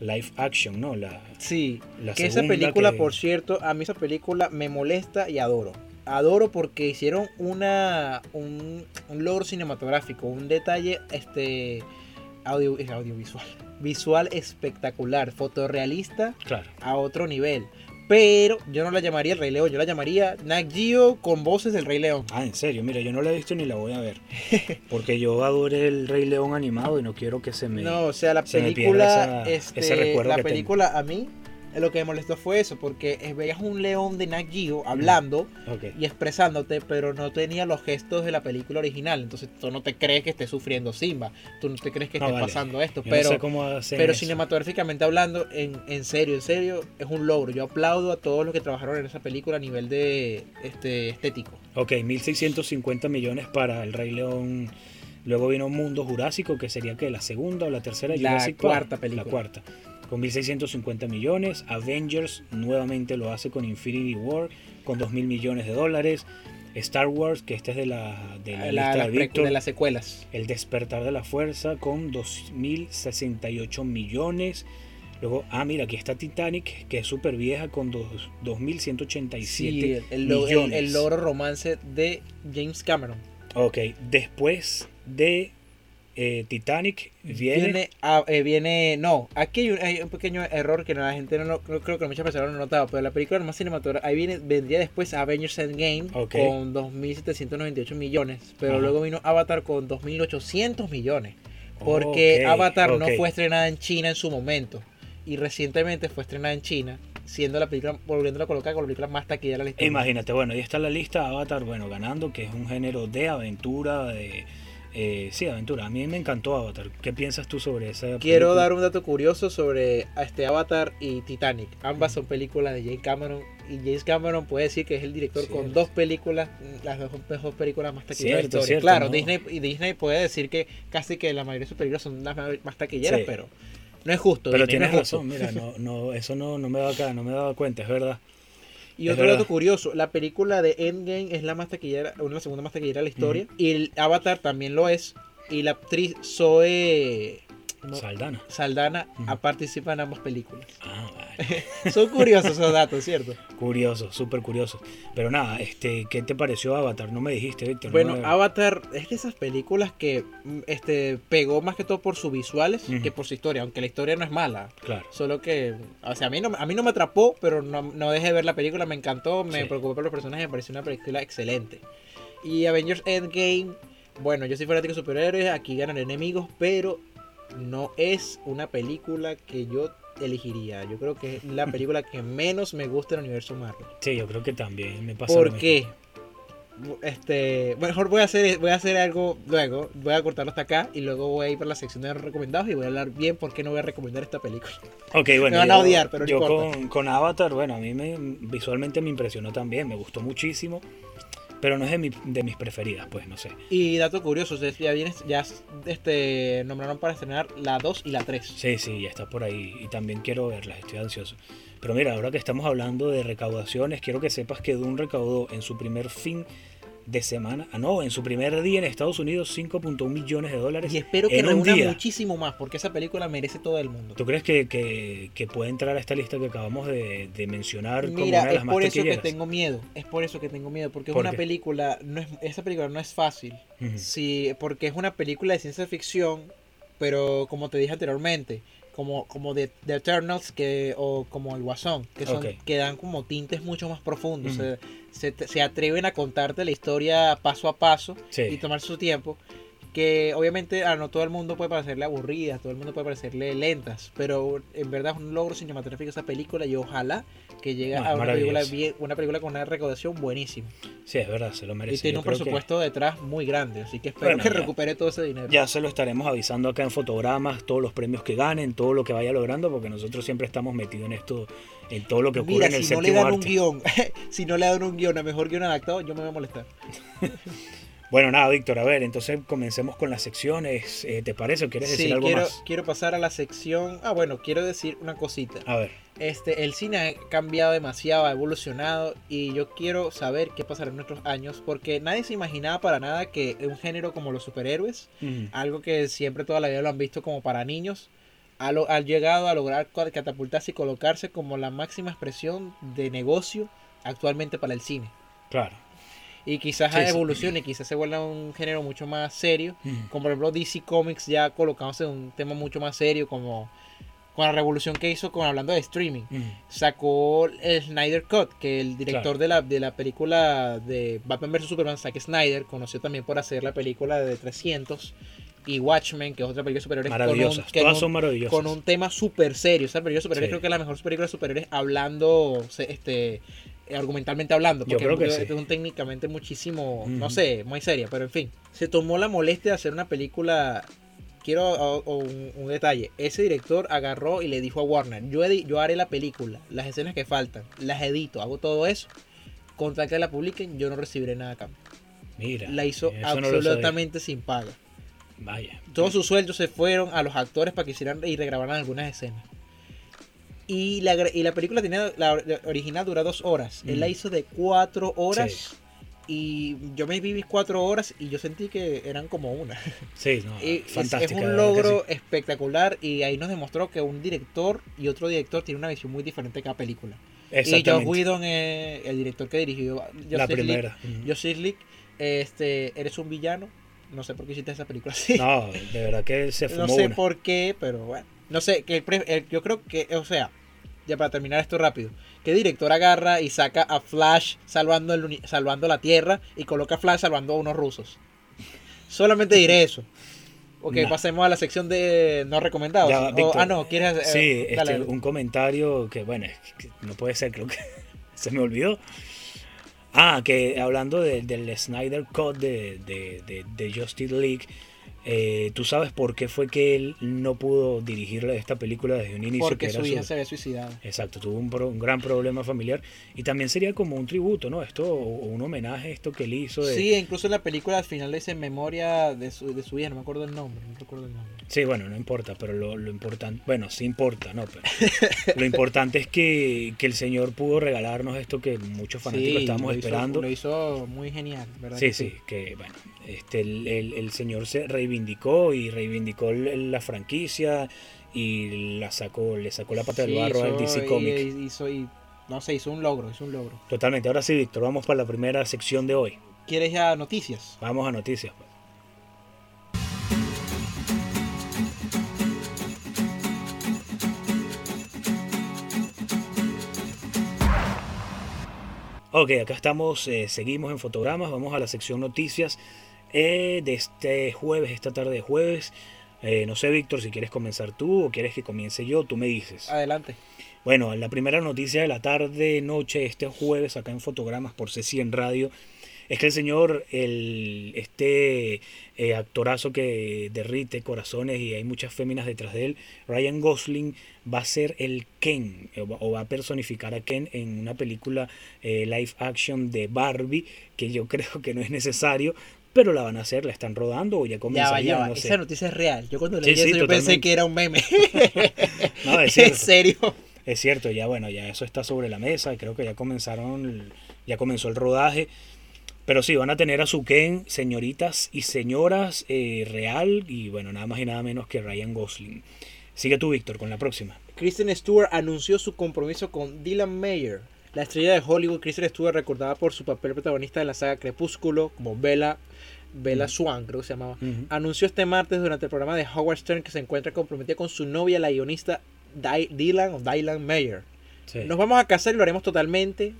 live action, ¿no? La, Sí, la que esa película, que- por cierto, a mí esa película me molesta y adoro. Adoro porque hicieron una un, un logro cinematográfico, un detalle este audio, audiovisual, visual espectacular, fotorrealista Claro. a otro nivel. Pero yo no la llamaría El Rey León, yo la llamaría Nat Geo con voces del Rey León. Ah, en serio, mira, yo no la he visto ni la voy a ver. Porque yo adoré el Rey León animado y no quiero que se me... No, o sea, la se película, esa- este, ese recuerdo la tengo. película a mí lo que me molestó fue eso, porque eh, veías un león de Nat Geo hablando Ok. y expresándote, pero no tenía los gestos de la película original. Entonces tú no te crees que esté sufriendo Simba, tú no te crees que No, esté vale. pasando esto, Yo pero no sé cómo hacen pero eso. cinematográficamente hablando, en, en serio, en serio, es un logro. Yo aplaudo a todos los que trabajaron en esa película a nivel de este estético. Ok, 1650 millones para el Rey León. Luego vino Mundo Jurásico, que sería que la segunda o la tercera La Jurassic Park. cuarta película. La cuarta. Con 1650 millones. Avengers nuevamente lo hace con Infinity War, con 2000 millones de dólares. Star Wars, que este es de la, de la, La- lista las de las secuelas. El despertar de la fuerza con 2068 millones. Luego, ah, mira, aquí está Titanic, que es súper vieja, con dos- 2187 Sí, el, lo- el- millones. el logro romance de James Cameron. Ok, después de eh, Titanic viene, Viene, a- eh, viene, no, aquí hay un, hay un pequeño error que la gente no, no creo que muchas personas no han notado, pero la película más cinematográfica, ahí viene, vendría después Avengers Endgame Ok. con 2.798 millones, pero Ajá. luego vino Avatar con 2.800 millones, porque Avatar no fue estrenada en China en su momento, y recientemente fue estrenada en China, siendo la película, volviéndola a colocar con la película más taquillera de la historia. Imagínate, bueno, ahí está la lista Avatar, bueno, ganando, que es un género de aventura, de... eh, sí, aventura. A mí me encantó Avatar. ¿Qué piensas tú sobre esa Quiero película? dar un dato curioso sobre este Avatar y Titanic. Ambas son películas de James Cameron. Y James Cameron puede decir que es el director con dos películas, las dos mejores películas más taquilleras de Cierto, la historia. cierto, claro, ¿no? Disney, y Disney puede decir que casi que la mayoría de sus películas son las más taquilleras, Sí. pero no es justo. Pero Disney, tienes justo. razón, mira, no, no, eso no, no me daba acá, no me daba cuenta, es verdad. Y otro dato curioso, la película de Endgame es la más taquillera, una de las segundas más taquillera de la historia. Y el Avatar también lo es. Y la actriz Zoe no, Saldana. Saldana Ujú. ha participado en ambas películas. Ah, vale. Son curiosos esos datos, ¿cierto? curioso, súper curioso. Pero nada, este, ¿qué te pareció Avatar? No me dijiste, Víctor. no Bueno, Avatar es de esas películas que mm, este, pegó más que todo por sus visuales que por su historia, aunque la historia no es mala. Claro. Solo que, o sea, a mí no, a mí no me atrapó, pero no, no dejé de ver la película, me encantó, me Sí. preocupé por los personajes, me pareció una película excelente. Y Avengers Endgame, bueno, yo soy fanático de superhéroes, aquí ganan enemigos, pero no es una película que yo elegiría. Yo creo que es la película que menos me gusta del universo Marvel. Sí, yo creo que también me pasa lo ¿Por mismo. qué? Este, mejor voy a hacer voy a hacer algo luego, voy a cortarlo hasta acá y luego voy a ir por la sección de recomendados y voy a hablar bien por qué no voy a recomendar esta película. Ok, bueno. Me van a odiar, pero no yo importa. con, con Avatar, bueno, a mí me, visualmente me impresionó también, me gustó muchísimo, pero no es de, mi- de mis preferidas, pues, no sé. Y dato curioso, ustedes ya viene, ya este nombraron para estrenar la 2 y la 3. Sí, sí, ya está por ahí y también quiero verlas, estoy ansioso. Pero mira, ahora que estamos hablando de recaudaciones, quiero que sepas que Dune recaudó en su primer fin de semana, ah no, en su primer día en Estados Unidos 5.1 millones de dólares. Y espero que en reúna muchísimo más porque esa película merece todo el mundo. ¿Tú crees que, que- que puede entrar a esta lista que acabamos de, de mencionar como una de es las más por eso que tengo miedo. Es por eso que tengo miedo porque es ¿Por una qué? película, no es esa película no es fácil. Sí, porque es una película de ciencia ficción, pero como te dije anteriormente, como, como de, de Eternals que, o como el Guasón, que son que dan como tintes mucho más profundos. Ujú. se, se, se atreven a contarte la historia paso a paso Sí. y tomar su tiempo. Que obviamente a no todo el mundo puede parecerle aburrida, todo el mundo puede parecerle lentas, pero en verdad es un logro cinematográfico esa película y ojalá que llegue No, es a una película, bien, una película con una recaudación buenísima. Sí, es verdad, se lo merece. Y tiene Yo un que presupuesto detrás muy grande, así que espero Bueno, que ya. recupere todo ese dinero. Ya se lo estaremos avisando acá en fotogramas, todos los premios que ganen, todo lo que vaya logrando, porque nosotros siempre estamos metidos en esto, en todo lo que ocurre Mira, en el si no le dan un arte. guion, si no le dan un guion a mejor guion adaptado, yo me voy a molestar. Bueno, nada, Víctor, a ver, entonces comencemos con las secciones. Eh, ¿Te parece o quieres decir algo quiero, más? quiero pasar a la sección. Ah, bueno, quiero decir una cosita. A ver, Este, el cine ha cambiado demasiado, ha evolucionado y yo quiero saber qué pasará en nuestros años porque nadie se imaginaba para nada que un género como los superhéroes, mm, algo que siempre toda la vida lo han visto como para niños, ha, lo- ha llegado a lograr catapultarse y colocarse como la máxima expresión de negocio actualmente para el cine. Claro. Y quizás Sí, sí. evolucione, quizás se vuelva un género mucho más serio. Mm. Como por ejemplo DC Comics ya colocándose en un tema mucho más serio, como con la revolución que hizo con hablando de streaming. Mm. Sacó el Snyder Cut, que el director Claro. de, la, de la película de Batman vs. Superman, Zack Snyder, conoció también por hacer la película de 300 y Watchmen, que es otra película de superhéroes con un, Maravillosas. Todas un- son maravillosas. con un tema súper serio. Esa película de superhéroes Sí. creo que es la mejor película de superhéroes hablando, este, argumentalmente hablando. Yo Porque creo que es, sí. es un técnicamente muchísimo, no sé, muy seria, pero en fin. Se tomó la molestia de hacer una película. Quiero o- o un, un detalle. Ese director agarró y le dijo a Warner, yo, yo haré la película, las escenas que faltan, las edito, hago todo eso. Contra que la publiquen, yo no recibiré nada a cambio. Mira. La hizo no absolutamente sin paga. Vaya. Todos sus sueldos se fueron a los actores para que hicieran y regrabaran algunas escenas. Y la, y la película tenía la, la original dura dos horas. Él Mm. la hizo de cuatro horas. Sí. Y yo me viví cuatro horas y yo sentí que eran como una. Sí, no, Y es- un logro sí. espectacular y ahí nos demostró que un director y otro director tienen una visión muy diferente de cada película. Y Exactamente. Whedon, eh, el director que dirigió Justice La primera. Justice League, este, eres un villano. No sé por qué hiciste esa película así. No, de verdad que se fumó No sé una. por qué, pero bueno. No sé, que el yo creo que, o sea, ya para terminar esto rápido, ¿qué director agarra y saca a Flash salvando, el, salvando la Tierra y coloca a Flash salvando a unos rusos? Solamente diré eso. Ok, pasemos a la sección de no recomendados. Ya O- ah, no, ¿quieres? eh, Sí, dale, este, dale. un comentario que, bueno, que no puede ser, creo que se me olvidó. Ah, que hablando de- del Snyder Cut de, de, de, de Justice League, eh, ¿tú sabes por qué fue que él no pudo dirigir esta película desde un inicio? Porque que era su hija su- se había suicidado. Exacto, tuvo un, pro- un gran problema familiar y también sería como un tributo, ¿no? Esto, o un homenaje esto que él hizo. De... Sí, incluso en la película al final le dice memoria de su, de su hija, no me acuerdo el nombre, no recuerdo el nombre. Sí, bueno, no importa, pero lo, lo importante, bueno, sí importa, ¿no? Pero lo importante es que, que el Señor pudo regalarnos esto que muchos fanáticos Sí, estábamos lo hizo- esperando. lo hizo muy genial, ¿verdad? Sí, sí, que bueno, este, el, el- el Señor se reivindicó y reivindicó la franquicia y la sacó, le sacó la pata del Sí, barro al hizo- DC y- Comics. hizo y- no sé, hizo un logro, hizo un logro. Totalmente. Ahora sí, Víctor, vamos para la primera sección de hoy. ¿Quieres ya noticias? Vamos a noticias. pues. Ok, acá estamos, eh, seguimos en fotogramas, vamos a la sección noticias eh, de este jueves, esta tarde de jueves. Eh, no sé, Víctor, si quieres comenzar tú o quieres que comience yo, tú me dices. Adelante. Bueno, la primera noticia de la tarde, noche, este jueves, acá en Fotogramas por C100 Radio, es que el señor, el, este eh, actorazo que derrite corazones y hay muchas féminas detrás de él, Ryan Gosling, va a ser el Ken, o va- a personificar a Ken en una película eh, live action de Barbie, que yo creo que no es necesario, pero la van a hacer, la están rodando o ya Ya va, comenzaría, ya va. no sé. Esa noticia es real. Yo cuando leí sí, eso yo pensé que era un meme. No, es en cierto. serio. Es cierto, ya bueno, ya eso está sobre la mesa, creo que ya comenzaron, ya comenzó el rodaje. Pero sí, van a tener a su Ken, señoritas y señoras eh, real, y bueno, nada más y nada menos que Ryan Gosling. Sigue tú, Víctor, con la próxima. Kristen Stewart anunció su compromiso con Dylan Mayer. La estrella de Hollywood, Kristen Stewart, recordada por su papel protagonista de la saga Crepúsculo, como Bella, Bella. Swan, creo que se llamaba. Anunció este martes durante el programa de Howard Stern que se encuentra comprometida con su novia, la guionista Dylan o Dylan Mayer. Sí. Nos vamos a casar y lo haremos totalmente.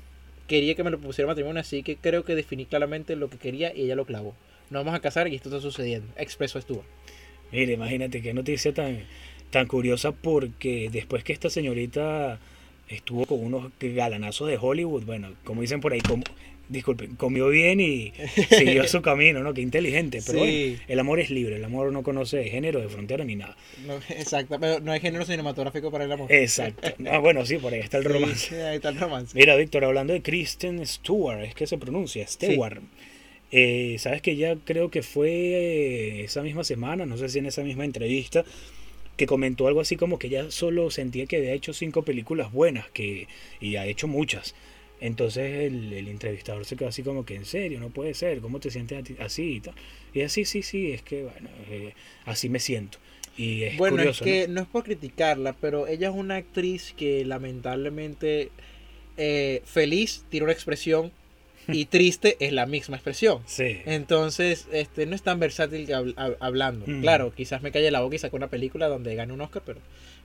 Quería que me lo pusiera matrimonio, así que creo que definí claramente lo que quería y ella lo clavó. Nos vamos a casar y esto está sucediendo. Expreso Stewart. Mire, imagínate qué noticia tan, tan curiosa porque después que esta señorita estuvo con unos galanazos de Hollywood, bueno, como dicen por ahí, como, disculpen, comió bien y siguió su camino, ¿no? Qué inteligente. Pero Sí. bueno, el amor es libre, el amor no conoce de género, de frontera ni nada. No, exacto, pero no hay género cinematográfico para el amor. Exacto. Ah, bueno, sí, por ahí está el romance. sí, ahí está el romance. Mira, Víctor, hablando de Kristen Stewart, es que se pronuncia, Stewart. Eh, Sabes que ya creo que fue eh, esa misma semana, no sé si en esa misma entrevista, que comentó algo así como que ya solo sentía que había hecho cinco películas buenas que, y ha hecho muchas. Entonces el, el entrevistador se quedó así como que en serio, no puede ser, ¿cómo te sientes así y tal? Y así, sí, sí, es que bueno, eh, así me siento. Y es Bueno, curioso, es que ¿no? ¿no? es por criticarla, pero ella es una actriz que lamentablemente eh, feliz tiene una expresión y triste es la misma expresión. Sí. Entonces, este no es tan versátil que hab- hablando. Mm. Claro, quizás me calle la boca y saque una película donde gane un Oscar, pero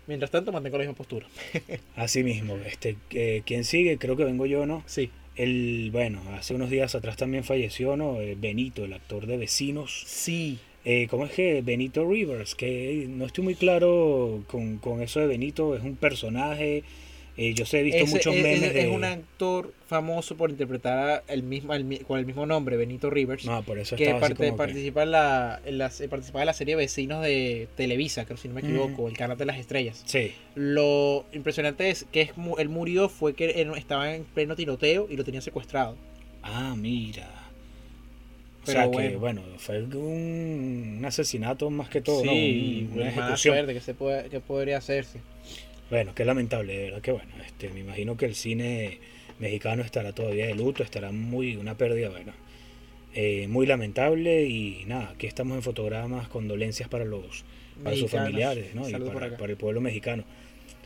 mientras tanto mantengo la misma postura. Así mismo. Este, eh, ¿Quién sigue? Creo que vengo yo, ¿no? Sí. El, bueno, hace unos días atrás también falleció, ¿no? Eh, Benito, el actor de Vecinos. Sí. Eh, ¿Cómo es que Benito Rivers? Que no estoy muy claro con, con eso de Benito. Es un personaje. Eh, yo sé, he visto Ese- muchos es, memes es- de... es un actor famoso por interpretar el mismo, el con el mismo nombre, Benito Rivers. No, por eso que como que- participa, en la, en la- eh, participa en la serie Vecinos de Televisa, creo si no me equivoco, el canal de las estrellas. Sí. Lo impresionante es que es, él murió fue que él estaba en pleno tiroteo y lo tenían secuestrado. Ah, mira. O sea que, bueno. fue un, un asesinato más que todo, ¿no? sí, Un- una ejecución. que, se puede, que podría hacerse. Bueno, qué lamentable, de verdad que bueno. Este, me imagino que el cine mexicano estará todavía de luto, estará muy, una pérdida, bueno, eh, muy lamentable y nada, aquí estamos en fotogramas, condolencias para los, para sus familiares, ¿no? Y para, para el pueblo mexicano.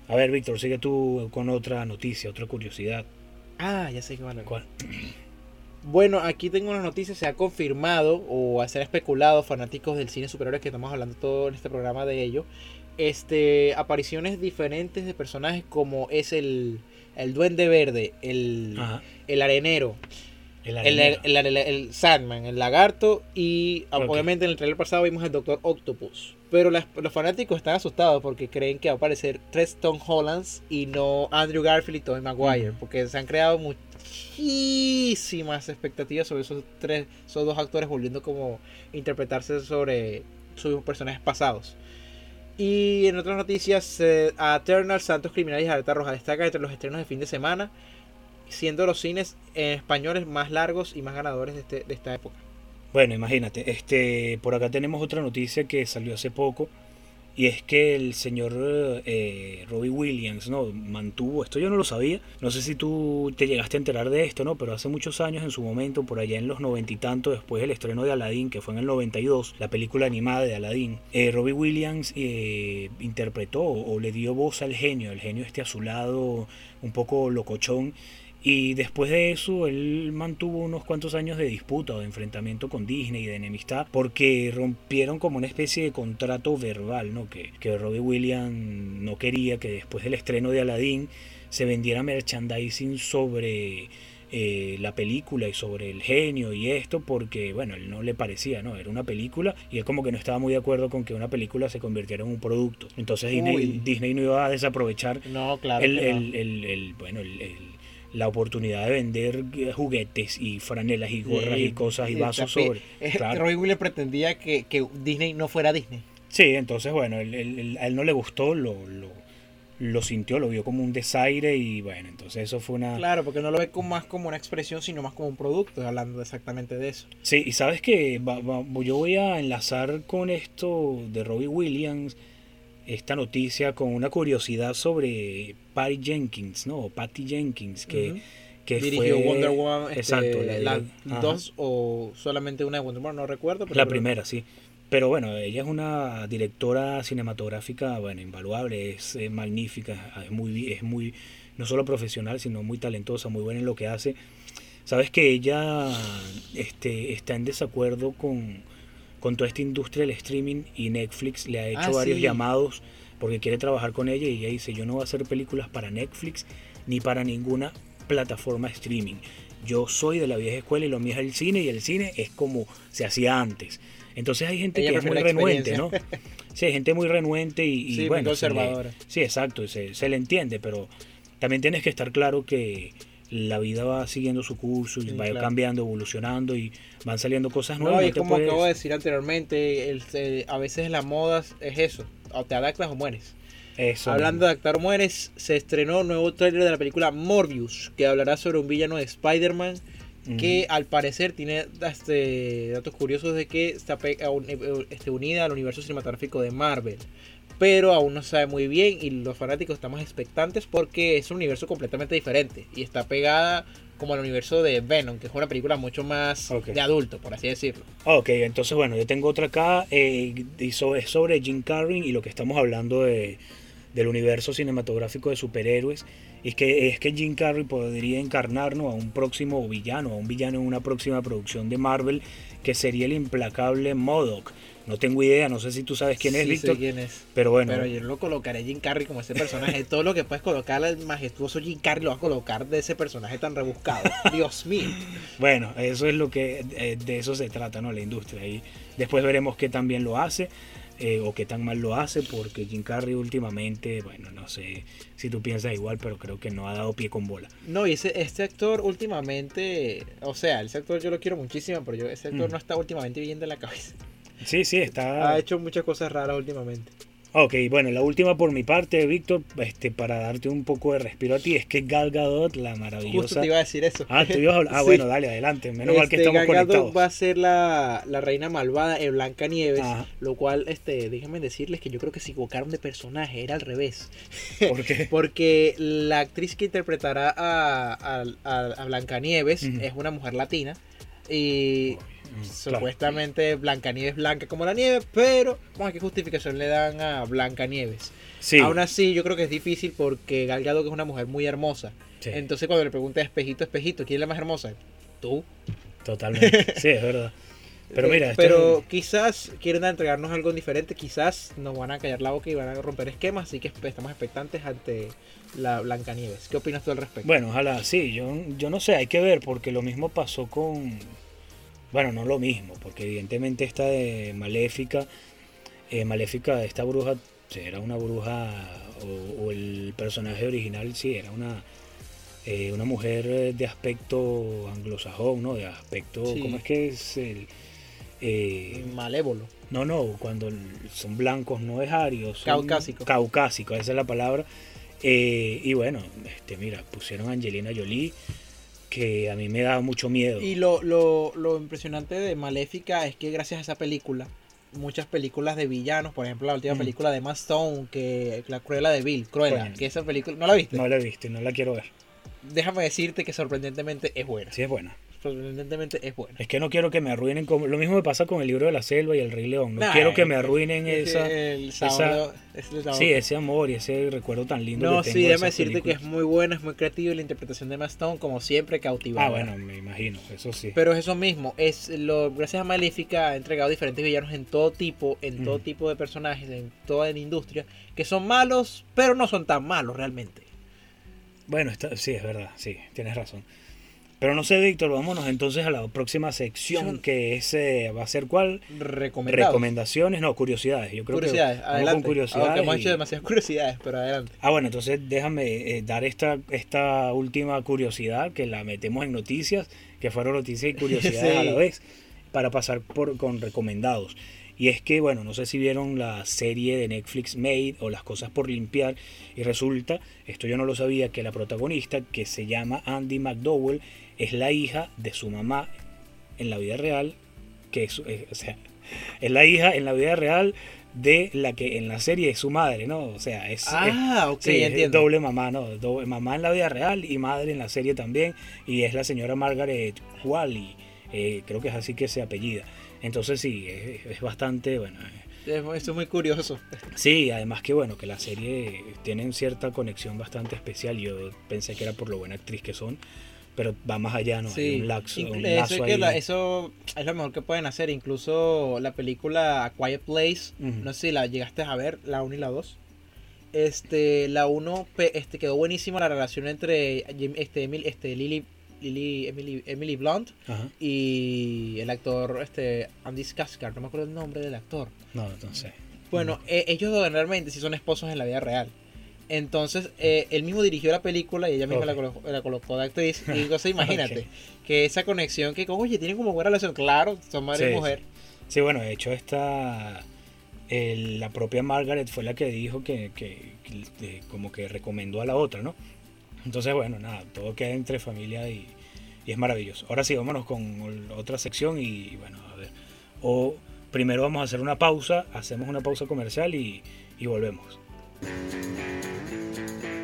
A ver, Víctor, sigue tú con otra noticia, otra curiosidad. Ah, ya sé que van a ¿Cuál? Bueno, aquí tengo una noticia, se ha confirmado o se ha especulado, fanáticos del cine superiores que estamos hablando todo en este programa de ello, este, apariciones diferentes de personajes como es el, el Duende Verde, el, el Arenero, El el, arenero. el, el- el Sandman, el Lagarto y Ok. obviamente en el trailer pasado vimos el Doctor Octopus. Pero las- los fanáticos están asustados porque creen que va a aparecer tres Tom Hollands y no Andrew Garfield y Tobey Maguire. Porque se han creado muchísimas expectativas sobre esos tres, esos dos actores volviendo como interpretarse sobre sus personajes pasados. Y en otras noticias, eh, a Eternal, Santos Criminales y Alerta Roja destaca entre los estrenos de fin de semana, siendo los cines en españoles más largos y más ganadores de, este- de esta época. Bueno, imagínate, este, por acá tenemos otra noticia que salió hace poco y es que el señor eh, Robbie Williams, ¿no? Mantuvo, esto yo no lo sabía, no sé si tú te llegaste a enterar de esto, ¿no? Pero hace muchos años en su momento, por allá en los noventa y tanto, después del estreno de Aladdin, que fue en el 92, la película animada de Aladdin, eh, Robbie Williams eh, interpretó o le dio voz al genio, el genio este azulado, un poco locochón, y después de eso, él mantuvo unos cuantos años de disputa o de enfrentamiento con Disney y de enemistad porque rompieron como una especie de contrato verbal, ¿no? Que, que Robbie Williams no quería que después del estreno de Aladdin se vendiera merchandising sobre eh, la película y sobre el genio y esto porque, bueno, él no le parecía, ¿no? Era una película y él como que no estaba muy de acuerdo con que una película se convirtiera en un producto. Entonces Disney. Disney no iba a desaprovechar No, claro. el, el- el- el- bueno, el- la oportunidad de vender juguetes y franelas y gorras y cosas y vasos sobre. eh, claro. Robbie Williams pretendía que, que Disney no fuera Disney. Sí, entonces bueno, él- a él no le gustó, lo, lo, lo sintió, lo vio como un desaire y bueno, entonces eso fue una... Claro, porque no lo ve como, más como una expresión, sino más como un producto, hablando exactamente de eso. Sí, y sabes que yo voy a enlazar con esto de Robbie Williams, esta noticia con una curiosidad sobre Patty Jenkins, ¿no? O Patty Jenkins, que, Ujú. que Dirigió fue... Wonder Woman, este, Exacto, la- las ajá. dos o solamente una de Wonder Woman, no recuerdo. Pero La primera, sí. Pero bueno, ella es una directora cinematográfica, bueno, invaluable, es eh, magnífica, es muy, es muy, no solo profesional, sino muy talentosa, muy buena en lo que hace. Sabes que ella este, está en desacuerdo con, con toda esta industria del streaming y Netflix le ha hecho Ah, varios sí. llamados porque quiere trabajar con ella y ella dice, yo no voy a hacer películas para Netflix ni para ninguna plataforma streaming. Yo soy de la vieja escuela y lo mío es el cine y el cine es como se hacía antes. Entonces hay gente Ella que es muy renuente, ¿no? Sí, hay gente muy renuente y, y Sí, muy bueno, le- conservadora. sí, exacto, se, se le entiende, pero también tienes que estar claro que la vida va siguiendo su curso y Sí, va claro. cambiando, evolucionando y van saliendo cosas nuevas. No, y no como puedes- acabo de decir anteriormente, el- eh, a veces la moda es eso, o te adaptas o mueres. Eso Hablando de adaptar o mueres, se estrenó un nuevo tráiler de la película Morbius, que hablará sobre un villano de Spider-Man que al parecer tiene este, datos curiosos de que está un- eh, este, unida al universo cinematográfico de Marvel. Pero aún no se sabe muy bien y los fanáticos estamos expectantes porque es un universo completamente diferente y está pegada como el universo de Venom, que es una película mucho más Ok. de adulto, por así decirlo. Ok, entonces bueno, yo tengo otra acá, eh, y so- es sobre Jim Carrey y lo que estamos hablando de, del universo cinematográfico de superhéroes. Es que, es que Jim Carrey podría encarnarnos a un próximo villano, a un villano en una próxima producción de Marvel, que sería el implacable Modoc. No tengo idea, no sé si tú sabes quién es, Sí, sé Víctor. quién es. Pero bueno, Pero yo lo colocaré Jim Carrey como ese personaje. Todo lo que puedes colocar al majestuoso Jim Carrey lo vas a colocar de ese personaje tan rebuscado. Dios mío. Bueno, eso es lo que eh, de eso se trata, ¿no? La industria. Y después veremos qué tan bien lo hace eh, o qué tan mal lo hace, porque Jim Carrey últimamente, bueno, no sé si tú piensas igual, pero creo que no ha dado pie con bola. No, y ese, este actor últimamente, o sea, ese actor yo lo quiero muchísimo, pero yo, ese actor Mm. no está últimamente bien de la cabeza. Sí, sí, está. Ha hecho muchas cosas raras últimamente. Ok, bueno, la última por mi parte, Víctor, este, para darte un poco de respiro a ti, es que Gal Gadot, la Justo maravillosa. te iba a decir eso. Ah, tú ibas a hablar- ah, Sí. bueno, dale, adelante. Menos mal que Este, estamos Gal Gadot conectados. va a ser la, la reina malvada en Blanca Nieves, Ajá. lo cual, este, déjenme decirles que yo creo que se equivocaron de personaje, era al revés. ¿Por qué? Porque la actriz que interpretará a, a, a, a Blancanieves es una mujer latina. Y Mm, claro. supuestamente Blancanieves blanca como la nieve, pero vamos a qué justificación le dan a Blancanieves. Sí, Aún así, yo creo que es difícil porque Gal Gadot es una mujer muy hermosa. sí, Entonces, cuando le pregunté a espejito, espejito, ¿quién es la más hermosa? Tú. totalmente. Sí, es verdad. Pero Eh, mira, esto pero es- quizás quieren entregarnos algo diferente, quizás nos van a callar la boca y van a romper esquemas, así que estamos expectantes ante la Blancanieves. ¿Qué opinas tú al respecto? Bueno, ojalá, sí, yo, yo no sé, hay que ver, porque lo mismo pasó con. Bueno, no lo mismo, porque evidentemente esta de Maléfica, eh, Maléfica, esta bruja, era una bruja, o, o el personaje original, sí, era una. eh, una mujer de aspecto anglosajón, ¿no? De aspecto, Sí. ¿cómo es que es el...? eh, Malévolo. no, no, cuando son blancos no es arios. Caucásico. Caucásico, esa es la palabra. Eh, y bueno, este, mira, pusieron a Angelina Jolie, que a mí me da mucho miedo. Y lo, lo, lo impresionante de Maléfica es que gracias a esa película, muchas películas de villanos, por ejemplo la última Mm. película de Stone, que la Cruella de Bill, Cruella, Coño. que esa película, ¿no la viste? No la he visto y no la quiero ver. Déjame decirte que sorprendentemente es buena. Sí es buena. Sorprendentemente es buena. Es que no quiero que me arruinen. Como... Lo mismo me pasa con el libro de la selva y el Rey León. No Nah, quiero que me arruinen es esa. que el esa- sabor- es el sabor- Sí, ese amor y ese recuerdo tan lindo No, que tengo sí, déjame decirte que es muy buena, es muy creativa y la interpretación de Emma Stone, como siempre, cautivadora. Ah, bueno, me imagino, eso sí. Pero es eso mismo, es lo gracias a Maléfica ha entregado diferentes villanos en todo tipo, en todo tipo de personajes, en toda la industria, que son malos, pero no son tan malos realmente. Bueno, está, sí, es verdad, sí, tienes razón. Pero no sé, Víctor, vámonos entonces a la próxima sección que es, eh, va a ser cuál? Recomendaciones, no, curiosidades. Yo creo curiosidades, que adelante. con curiosidades. Aunque hemos hecho demasiadas curiosidades, pero adelante. Ah, bueno, entonces déjame eh, dar esta, esta última curiosidad que la metemos en noticias, que fueron noticias y curiosidades a Sí. la vez, para pasar por, con recomendados. Y es que, bueno, no sé si vieron la serie de Netflix Made o Las cosas por limpiar, y resulta, esto yo no lo sabía, que la protagonista, que se llama Andy McDowell, es la hija de su mamá en la vida real, que es, o sea, es la hija en la vida real de la que en la serie es su madre, ¿no? O sea, es, es- Ah, Sí, es doble mamá, ¿no? Doble, mamá en la vida real y madre en la serie también. Y es la señora Margaret Wally. eh, creo que es así que se apellida. Entonces sí, es, es bastante, bueno. eh, Es- Eso es muy curioso. Sí, además que bueno, que la serie tiene cierta conexión bastante especial. Yo pensé que era por lo buena actriz que son, pero va más allá, ¿no? Hay Sí, un laxo, un eso, es que la- eso es lo mejor que pueden hacer. Incluso la película A Quiet Place, no sé si la llegaste a ver, la 1 y la 2. Este, la 1 este, quedó buenísima la relación entre este, Emil- este, Lily, Lily, Emily, Emily Blunt y el actor este, Andy Skarsgård, no me acuerdo el nombre del actor. No, no sé. Bueno, eh, ellos realmente sí son esposos en la vida real. Entonces, eh, él mismo dirigió la película y ella misma la, colocó, la colocó de actriz. Y entonces, imagínate que esa conexión que, oye, tienen como buena relación. Claro, son madre Sí, y mujer. Sí, bueno, de hecho esta el- la propia Margaret fue la que dijo que, que- que, como que recomendó a la otra, ¿no? Entonces, bueno, nada, todo queda entre familia y, y es maravilloso. Ahora sí, vámonos con otra sección y bueno, a ver. O primero vamos a hacer una pausa, hacemos una pausa comercial y, y volvemos. Thank you.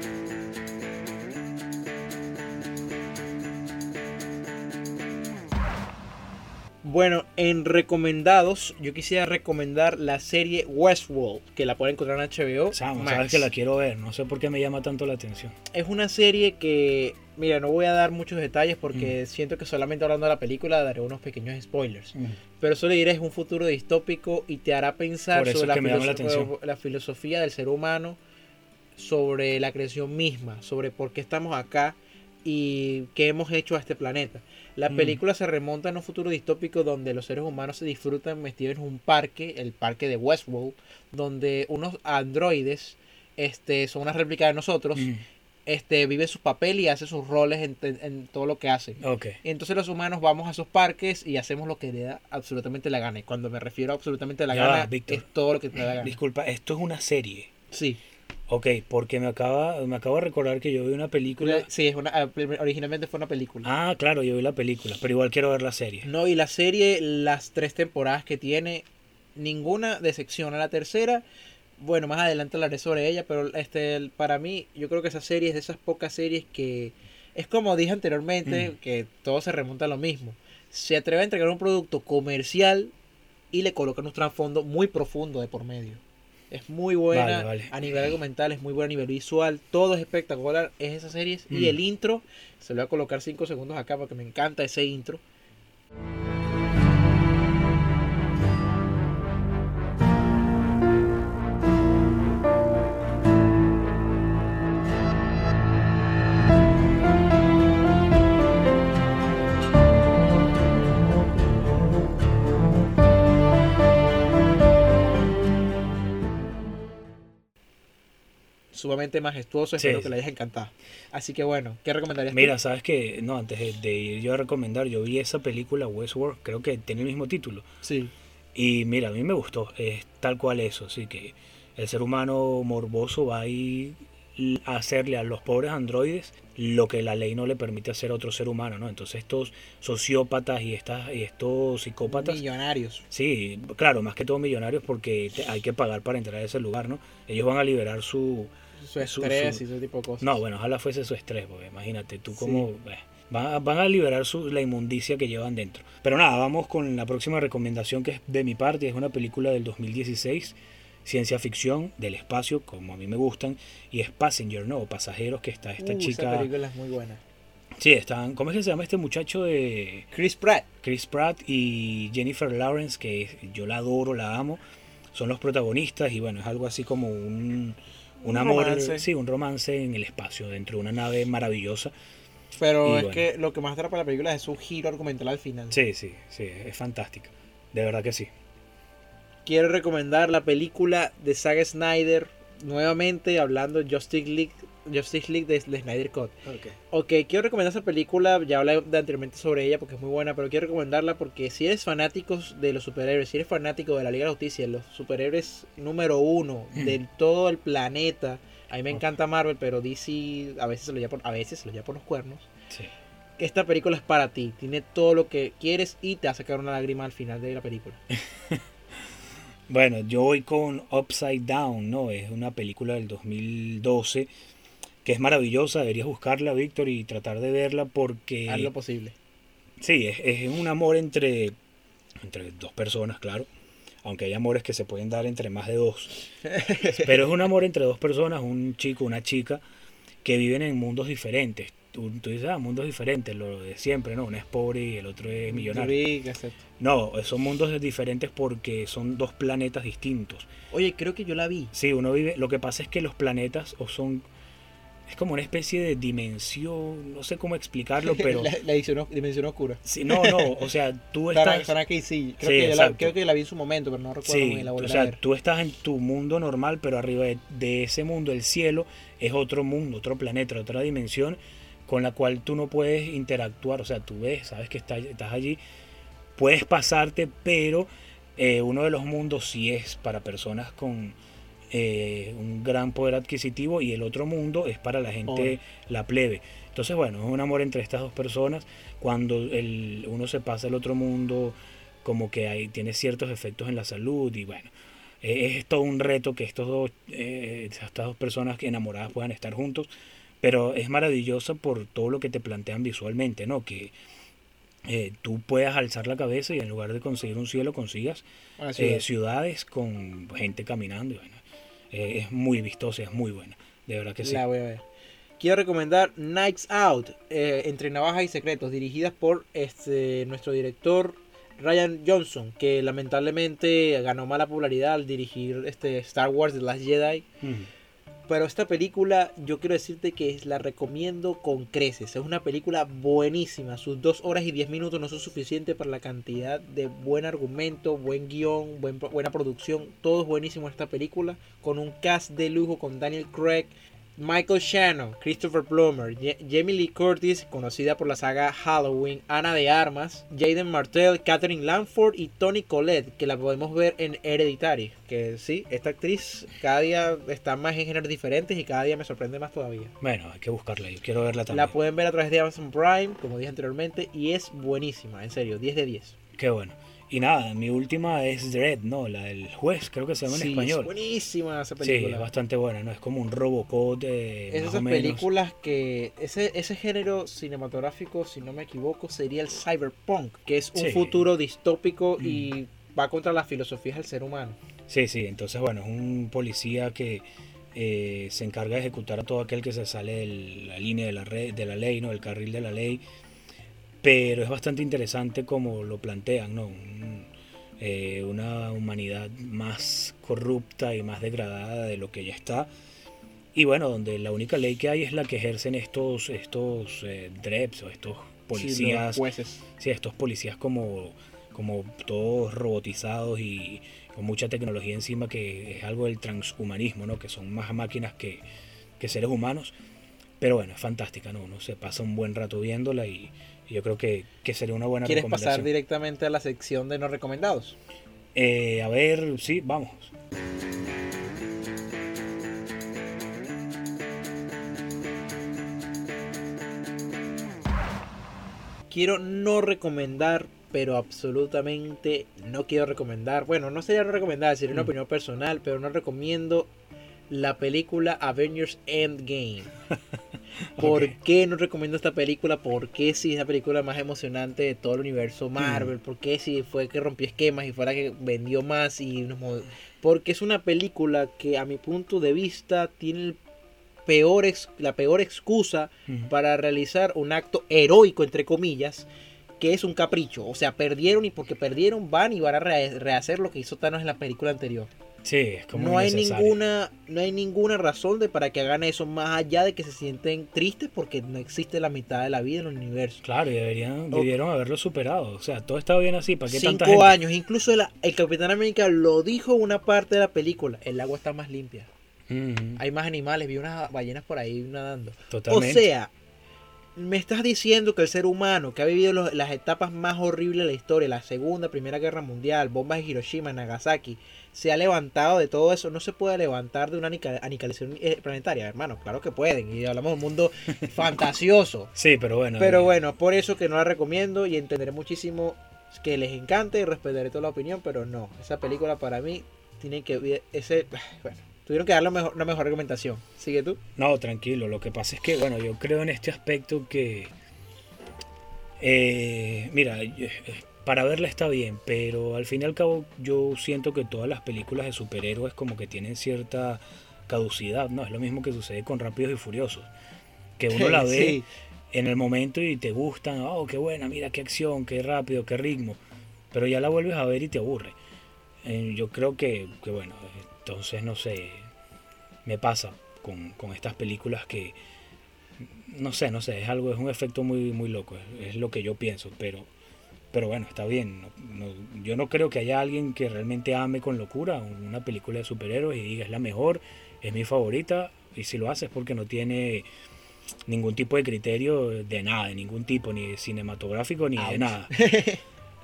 Bueno, en recomendados, yo quisiera recomendar la serie Westworld, que la pueden encontrar en HBO. Sam, sabes que la quiero ver, no sé por qué me llama tanto la atención. Es una serie que, mira, no voy a dar muchos detalles porque Mm. siento que solamente hablando de la película daré unos pequeños spoilers. Pero solo diré es un futuro distópico y te hará pensar eso sobre la filosofía del ser humano, sobre la creación misma, sobre por qué estamos acá y qué hemos hecho a este planeta. La Mm. película se remonta en un futuro distópico donde los seres humanos se disfrutan metidos en un parque, el parque de Westworld, donde unos androides este, son una réplica de nosotros, Mm, este, viven su papel y hacen sus roles en, en- en todo lo que hacen. Ok. Entonces los humanos vamos a esos parques y hacemos lo que le da absolutamente la gana. Y cuando me refiero a absolutamente la Ya gana, es todo lo que te da la gana. Disculpa, esto es una serie. Sí, Ok, porque me acaba, me acabo de recordar que yo vi una película. sí, es una, ah, originalmente fue una película. Ah, claro, yo vi la película, pero igual quiero ver la serie. No, y la serie, las tres temporadas que tiene, ninguna decepciona. La tercera, bueno, más adelante hablaré sobre ella, pero este, para mí, yo creo que esa serie es de esas pocas series que, es como dije anteriormente, Mm. que todo se remonta a lo mismo. Se atreve a entregar un producto comercial y le colocan un trasfondo muy profundo de por medio. Es muy buena Vale, vale. a nivel argumental, es muy buena a nivel visual, todo es espectacular, es esa serie. Mm. Y el intro, se lo voy a colocar 5 segundos acá porque me encanta ese intro. Sumamente majestuoso, espero sí. que le hayas encantado. Así que bueno, ¿qué recomendarías? tú? Mira, sabes que, no, antes de, de ir yo a recomendar, yo vi esa película Westworld, creo que tiene el mismo título. Sí. Y mira, a mí me gustó, es tal cual eso, así que el ser humano morboso va a ir a hacerle a los pobres androides lo que la ley no le permite hacer a otro ser humano, ¿no? Entonces estos sociópatas y, estas, y estos psicópatas, Millonarios. sí, claro, más que todo millonarios porque hay que pagar para entrar a ese lugar, ¿no? Ellos van a liberar su... Su Su- estrés su- y ese tipo de cosas. No, bueno, ojalá fuese su estrés, porque imagínate, tú como... Sí. eh, Van a, van a liberar su, la inmundicia que llevan dentro. Pero nada, vamos con la próxima recomendación que es de mi parte. Es una película del 2016, ciencia ficción, del espacio, como a mí me gustan. Y es Passenger, ¿no? Pasajeros, que está esta Uh, Esa chica... película es muy buena. Sí, están... ¿Cómo es que se llama este muchacho de Chris Pratt. Chris Pratt y Jennifer Lawrence? Que yo la adoro, la amo. Son los protagonistas y bueno, es algo así como un... Un, Un amor, romance. sí, un romance en el espacio, dentro de una nave maravillosa. Pero Y es bueno. que lo que más atrapa la película es su giro argumental al final. Sí, sí, sí, es fantástica. De verdad que sí. Quiero recomendar la película de Zack Snyder. Nuevamente hablando Justice League, Justice League de, de Snyder Cut. Ok, quiero recomendar esa película. Ya hablé anteriormente sobre ella porque es muy buena. Pero quiero recomendarla porque si eres fanático de los superhéroes, si eres fanático de la Liga de la Justicia, los superhéroes número uno Mm. de todo el planeta. A mí me encanta Marvel, pero DC a veces se lo lleva por, a veces se lo lleva por los cuernos. Sí. Esta película es para ti. Tiene todo lo que quieres y te hace sacar una lágrima al final de la película. Bueno, yo voy con Upside Down, ¿no? Es una película del 2012 que es maravillosa. Deberías buscarla, Víctor, y tratar de verla porque... Haz lo posible. Sí, es, es un amor entre, entre dos personas, claro. Aunque hay amores que se pueden dar entre más de dos. Pero es un amor entre dos personas, un chico, una chica, que viven en mundos diferentes. Tú, tú dices, ah, mundos diferentes, lo de siempre, ¿no? Uno es pobre y el otro es millonario. No, son mundos diferentes porque son dos planetas distintos. Oye, creo que yo la vi. Sí, uno vive. Lo que pasa es que los planetas o son. Es como una especie de dimensión. No sé cómo explicarlo, pero. la, dimensión oscura. Sí, no, no. O sea, tú estás. Sana que sí. Creo, Sí, que la, creo que la vi en su momento, pero no recuerdo muy Sí, bien la o sea, ver. tú estás en tu mundo normal, pero arriba de, de ese mundo, el cielo, es otro mundo, otro planeta, otra dimensión con la cual tú no puedes interactuar. O sea, tú ves, sabes que estás, estás allí, puedes pasarte, pero eh, uno de los mundos sí es para personas con eh, un gran poder adquisitivo y el otro mundo es para la gente, la plebe. Entonces, bueno, es un amor entre estas dos personas. Cuando el, uno se pasa al otro mundo, como que hay, tiene ciertos efectos en la salud y bueno, eh, es todo un reto que estos dos, eh, estas dos personas que enamoradas puedan estar juntos, pero es maravillosa por todo lo que te plantean visualmente, ¿no? Que eh, tú puedas alzar la cabeza y en lugar de conseguir un cielo consigas eh, ciudad. ciudades con gente caminando. bueno, eh, es muy vistosa, es muy buena. De verdad que sí. La voy a ver. Quiero recomendar Nights Out, Entre Navajas y Secretos, dirigidas por este, nuestro director Ryan Johnson, que lamentablemente ganó mala popularidad al dirigir este Star Wars The Last Jedi. Pero esta película, yo quiero decirte que la recomiendo con creces. Es una película buenísima. Sus dos horas y diez minutos no son suficientes para la cantidad de buen argumento, buen guion, buen- buena producción. Todo es buenísimo en esta película. Con un cast de lujo con Daniel Craig, Michael Shannon, Christopher Plummer, Ja- Jamie Lee Curtis, conocida por la saga Halloween, Ana de Armas, Jaden Martell, Catherine Lanford y Tony Collette, que la podemos ver en Hereditary. Que sí, esta actriz cada día está más en géneros diferentes y cada día me sorprende más todavía. Bueno, hay que buscarla. Yo quiero verla también. La pueden ver a través de Amazon Prime, como dije anteriormente, y es buenísima, en serio, 10 de 10. Qué bueno. Y nada, mi última es Dread, ¿no? La del juez, creo que se llama en Sí, español. Es buenísima esa Sí, película. es bastante buena, ¿no? Es como un Robocop de. Es esas películas que ese, ese género cinematográfico, si no me equivoco, sería el cyberpunk, que es un Sí. Mm. futuro distópico y va contra las filosofías del ser humano. Sí, sí, entonces bueno, es un policía que eh, se encarga de ejecutar a todo aquel que se sale de la línea de la, re- de la ley, ¿no? Del carril de la ley. Pero es bastante interesante como lo plantean, ¿no? Un- eh, una humanidad más corrupta y más degradada de lo que ya está. Y bueno, donde la única ley que hay es la que ejercen estos, estos eh, dreps o estos Sí, policías jueces. Sí, estos policías como, como todos robotizados y con mucha tecnología encima, que es algo del transhumanismo, ¿no? Que son más máquinas que, que seres humanos. Pero bueno, es fantástica, ¿no? Uno se pasa un buen rato viéndola y yo creo que, que sería una buena ¿Quieres pasar directamente a la sección de no recomendados? Eh, a ver, sí, vamos. Quiero no recomendar, pero absolutamente no quiero recomendar. Bueno, no sería no recomendar, sería una Mm. opinión personal, pero no recomiendo la película Avengers Endgame. ¿Por qué no recomiendo esta película? ¿Por qué si es la película más emocionante de todo el universo Marvel? Mm. ¿Por qué si fue que rompió esquemas y fue la que vendió más? y nos Porque es una película que a mi punto de vista tiene el peor ex- la peor excusa Ujú. para realizar un acto heroico, entre comillas, que es un capricho. O sea, perdieron y porque perdieron van y van a re- rehacer lo que hizo Thanos en la película anterior. Sí, es como No hay ninguna, no hay ninguna razón de para que hagan eso más allá de que se sienten tristes porque no existe la mitad de la vida en el universo. Claro, y deberían, debieron haberlo superado. O sea, todo estaba bien así. ¿Para qué tanta Cinco gente? años, incluso el, el Capitán América lo dijo una parte de la película. El agua está más limpia. Hay más animales, vi unas ballenas por ahí nadando. Totalmente. O sea, me estás diciendo que el ser humano que ha vivido los- las etapas más horribles de la historia, la Segunda, Primera Guerra Mundial, bombas de Hiroshima, Nagasaki, se ha levantado de todo eso, no se puede levantar de una aniquilación eh, planetaria, hermano. Claro que pueden, y hablamos de un mundo fantasioso. Sí, pero bueno. Pero eh, bueno, por eso que no la recomiendo y entenderé muchísimo que les encante y respetaré toda la opinión, pero no, esa película para mí tiene que ese bueno, tuvieron que darle mejor, una mejor recomendación. Sigue tú. No, tranquilo. Lo que pasa es que, bueno, yo creo en este aspecto que. eh, mira, eh, para verla está bien, pero al fin y al cabo yo siento que todas las películas de superhéroes como que tienen cierta caducidad, ¿no? Es lo mismo que sucede con Rápidos y Furiosos. Que uno la ve Sí. en el momento y te gustan, oh, qué buena, mira qué acción, qué rápido, qué ritmo. Pero ya la vuelves a ver y te aburre. Eh, yo creo que, que, bueno, entonces no sé, me pasa con, con estas películas que, no sé, no sé, es algo, es un efecto muy, muy loco, es, es lo que yo pienso, pero, pero bueno, está bien. no- no- yo no creo que haya alguien que realmente ame con locura una película de superhéroes y diga es la mejor, es mi favorita, y si lo hace es porque no tiene ningún tipo de criterio de nada, de ningún tipo, ni de cinematográfico, ni Ouch. de nada.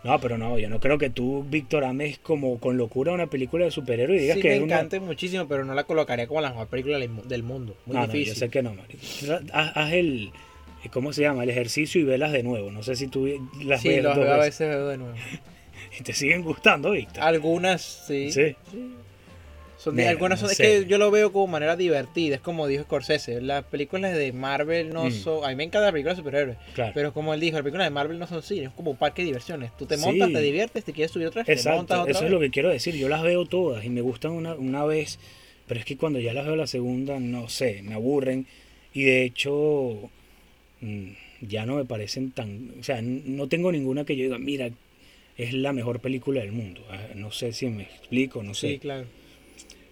No, pero no, yo no creo que tú, Víctor, ames como con locura una película de superhéroes y digas Sí, que me es una... encanta muchísimo, pero no la colocaría como la mejor película del mu- del mundo. Muy No, no, difícil. yo sé que no. Haz, haz el, ¿cómo se llama? El ejercicio y velas de nuevo. No sé si tú las sí, ves dos veo a veces. veo de nuevo. y te siguen gustando, Víctor. Algunas sí. Sí. Son Mira, algunas son, no es que yo lo veo como manera divertida, es como dijo Scorsese, las películas de Marvel no Mm. son, a mí me encanta la película de superhéroes, Claro. pero como él dijo, las películas de Marvel no son cine, es como un parque de diversiones, tú te montas, Sí. te diviertes, te quieres subir otra vez, te montas Exacto, otra eso vez. es lo que quiero decir. Yo las veo todas y me gustan una, una vez, pero es que cuando ya las veo la segunda, no sé, me aburren. Y de hecho, ya no me parecen tan. O sea, no tengo ninguna que yo diga, mira, es la mejor película del mundo. Ah, No sé si me explico, no sé. Sí, claro.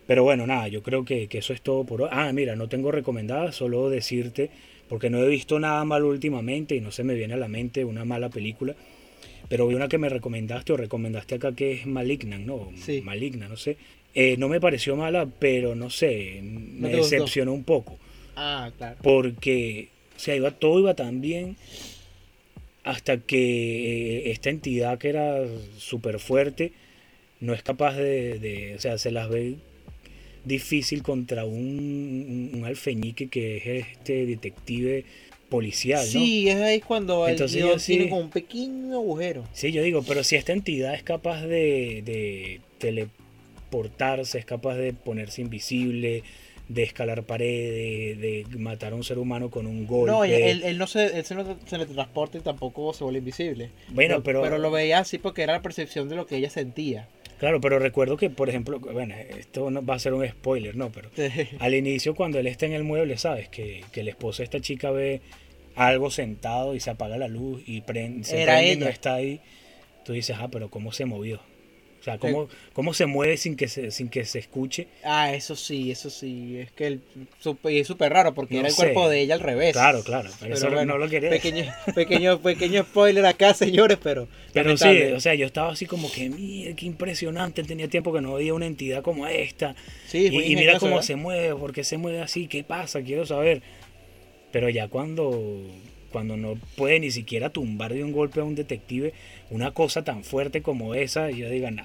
Pero bueno, nada, yo creo que, que eso es todo por hoy. Ah, mira, no tengo recomendadas, solo decirte, porque no he visto nada malo últimamente y no se me viene a la mente una mala película. Pero vi una que me recomendaste o recomendaste acá que es Maligna, ¿no? Sí. Maligna, no sé. Eh, no me pareció mala, pero no sé, me gustó? decepcionó un poco. Ah, claro. Porque, o sea, iba, todo iba tan bien hasta que eh, esta entidad que era súper fuerte no es capaz de, de- o sea, se las ve difícil contra un, un, un alfeñique que es este detective policial, ¿no? Sí, es ahí cuando el Entonces guion sí- tiene como un pequeño agujero. Sí, yo digo, pero si esta entidad es capaz de, de teleportarse, es capaz de ponerse invisible, de escalar paredes, de matar a un ser humano con un golpe. No, él, él no se, él se, no se le transporta y tampoco se vuelve invisible. Bueno, pero- Pero lo veía así porque era la percepción de lo que ella sentía. Claro, pero recuerdo que, por ejemplo, bueno, esto no va a ser un spoiler, ¿no? Pero al inicio, cuando él está en el mueble, ¿sabes? Que, que el esposo de esta chica ve algo sentado y se apaga la luz y prende, se Era prende y no está ahí. Tú dices, ah, pero ¿cómo se movió? O sea, ¿cómo, cómo se mueve sin que se, sin que se escuche? Ah, eso sí, eso sí. Es que el, es súper raro porque No era el sé. cuerpo de ella al revés. Claro, claro, pero, eso bueno, no lo quería. Pequeño, pequeño, pequeño spoiler acá, señores, pero. Pero sí, o sea, yo estaba así como que, mira, qué impresionante, tenía tiempo que no veía una entidad como esta. Sí, y, y mira cómo ¿verdad? se mueve, por qué se mueve así, qué pasa, quiero saber. Pero ya cuando, cuando no puede ni siquiera tumbar de un golpe a un detective una cosa tan fuerte como esa, yo digo, no.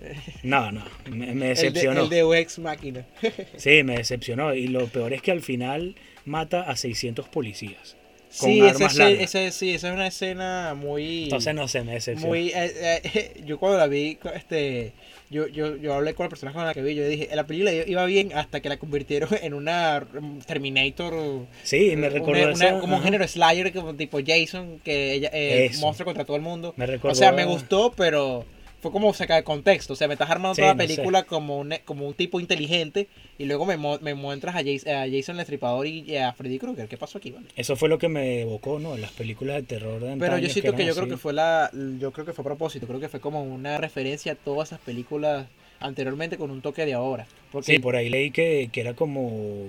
No, no, me, me El de, decepcionó. el de Ex Máquina. Sí, me decepcionó. Y lo peor es que al final mata a 600 policías. Con sí, esa, armas escena- largas. esa- sí, esa es una escena muy. Entonces no sé, me decepcionó. muy eh, eh, yo cuando la vi este yo, yo, yo hablé con la persona con la que vi yo dije la película iba bien hasta que la convirtieron en una Terminator Sí, me recordó una- como un género Slayer como tipo Jason que ella eh, monstruo contra todo el mundo. Me recordó o sea me gustó pero fue como sacar de contexto o sea me estás armando Sí, toda la no sé. película como un como un tipo inteligente y luego me, me muestras a Jason, a Jason el Estripador y, a Freddy Krueger qué pasó aquí vale? Eso fue lo que me evocó, ¿no? Las películas de terror de Pero yo siento que, yo creo que fue la yo creo que fue a propósito, creo que fue como una referencia a todas esas películas anteriormente con un toque de ahora. Porque Sí, por ahí leí que, que era como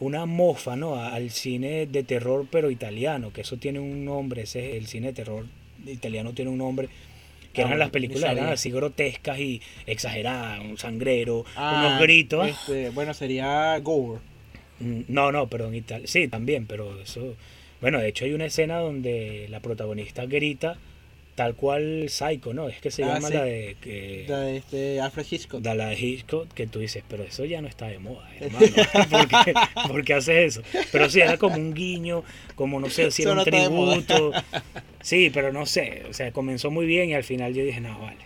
una mofa, ¿no? Al cine de terror, pero italiano, que eso tiene un nombre, ese es el cine de terror italiano tiene un nombre. Que eran las películas eran así grotescas y exageradas, un sangrero, Ah, unos gritos. este, bueno, sería Gore. Mm, No, no, pero en Italia. Sí, también, pero eso. Bueno, de hecho hay una escena donde la protagonista grita tal cual Psycho, ¿no? Es que se Ah, llama sí. la de. Que, La de este Alfred Hitchcock. la de Hitchcock, que tú dices, pero eso ya no está de moda, hermano. ¿Por qué, por qué haces eso? Pero sí, era como un guiño, como no sé si era un no tributo. Sí, pero no sé. O sea, comenzó muy bien y al final yo dije, no, vale.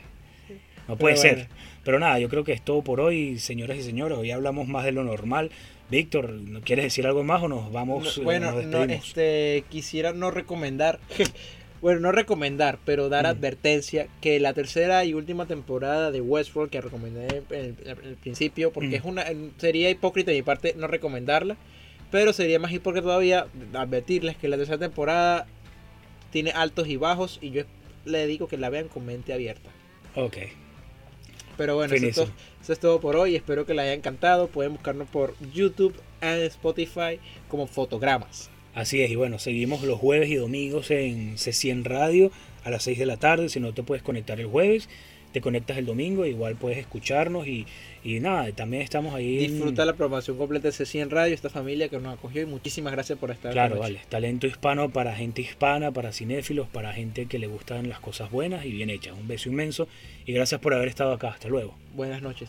No puede ser. Pero nada, yo creo que es todo por hoy, señoras y señores. Hoy hablamos más de lo normal. Víctor, ¿no ¿quieres decir algo más o nos vamos? No, eh, bueno, nos no, este, quisiera no recomendar, bueno, no recomendar, pero dar Mm. advertencia que la tercera y última temporada de Westworld que recomendé en el, en el principio, porque Mm. es una, sería hipócrita de mi parte no recomendarla, pero sería más hipócrita todavía advertirles que la tercera temporada tiene altos y bajos y yo le digo que la vean con mente abierta. Ok. Pero bueno, eso es, todo, eso es todo por hoy. Espero que les haya encantado. Pueden buscarnos por YouTube and Spotify como fotogramas. Así es, y bueno, seguimos los jueves y domingos en C100 Radio a las 6 de la tarde. Si no te puedes conectar el jueves, te conectas el domingo, igual puedes escucharnos y, y nada, también estamos ahí. en- Disfruta la programación completa de C100 Radio, esta familia que nos acogió y muchísimas gracias por estar Claro, vale. Talento hispano para gente hispana, para cinéfilos, para gente que le gustan las cosas buenas y bien hechas. Un beso inmenso y gracias por haber estado acá. Hasta luego. Buenas noches.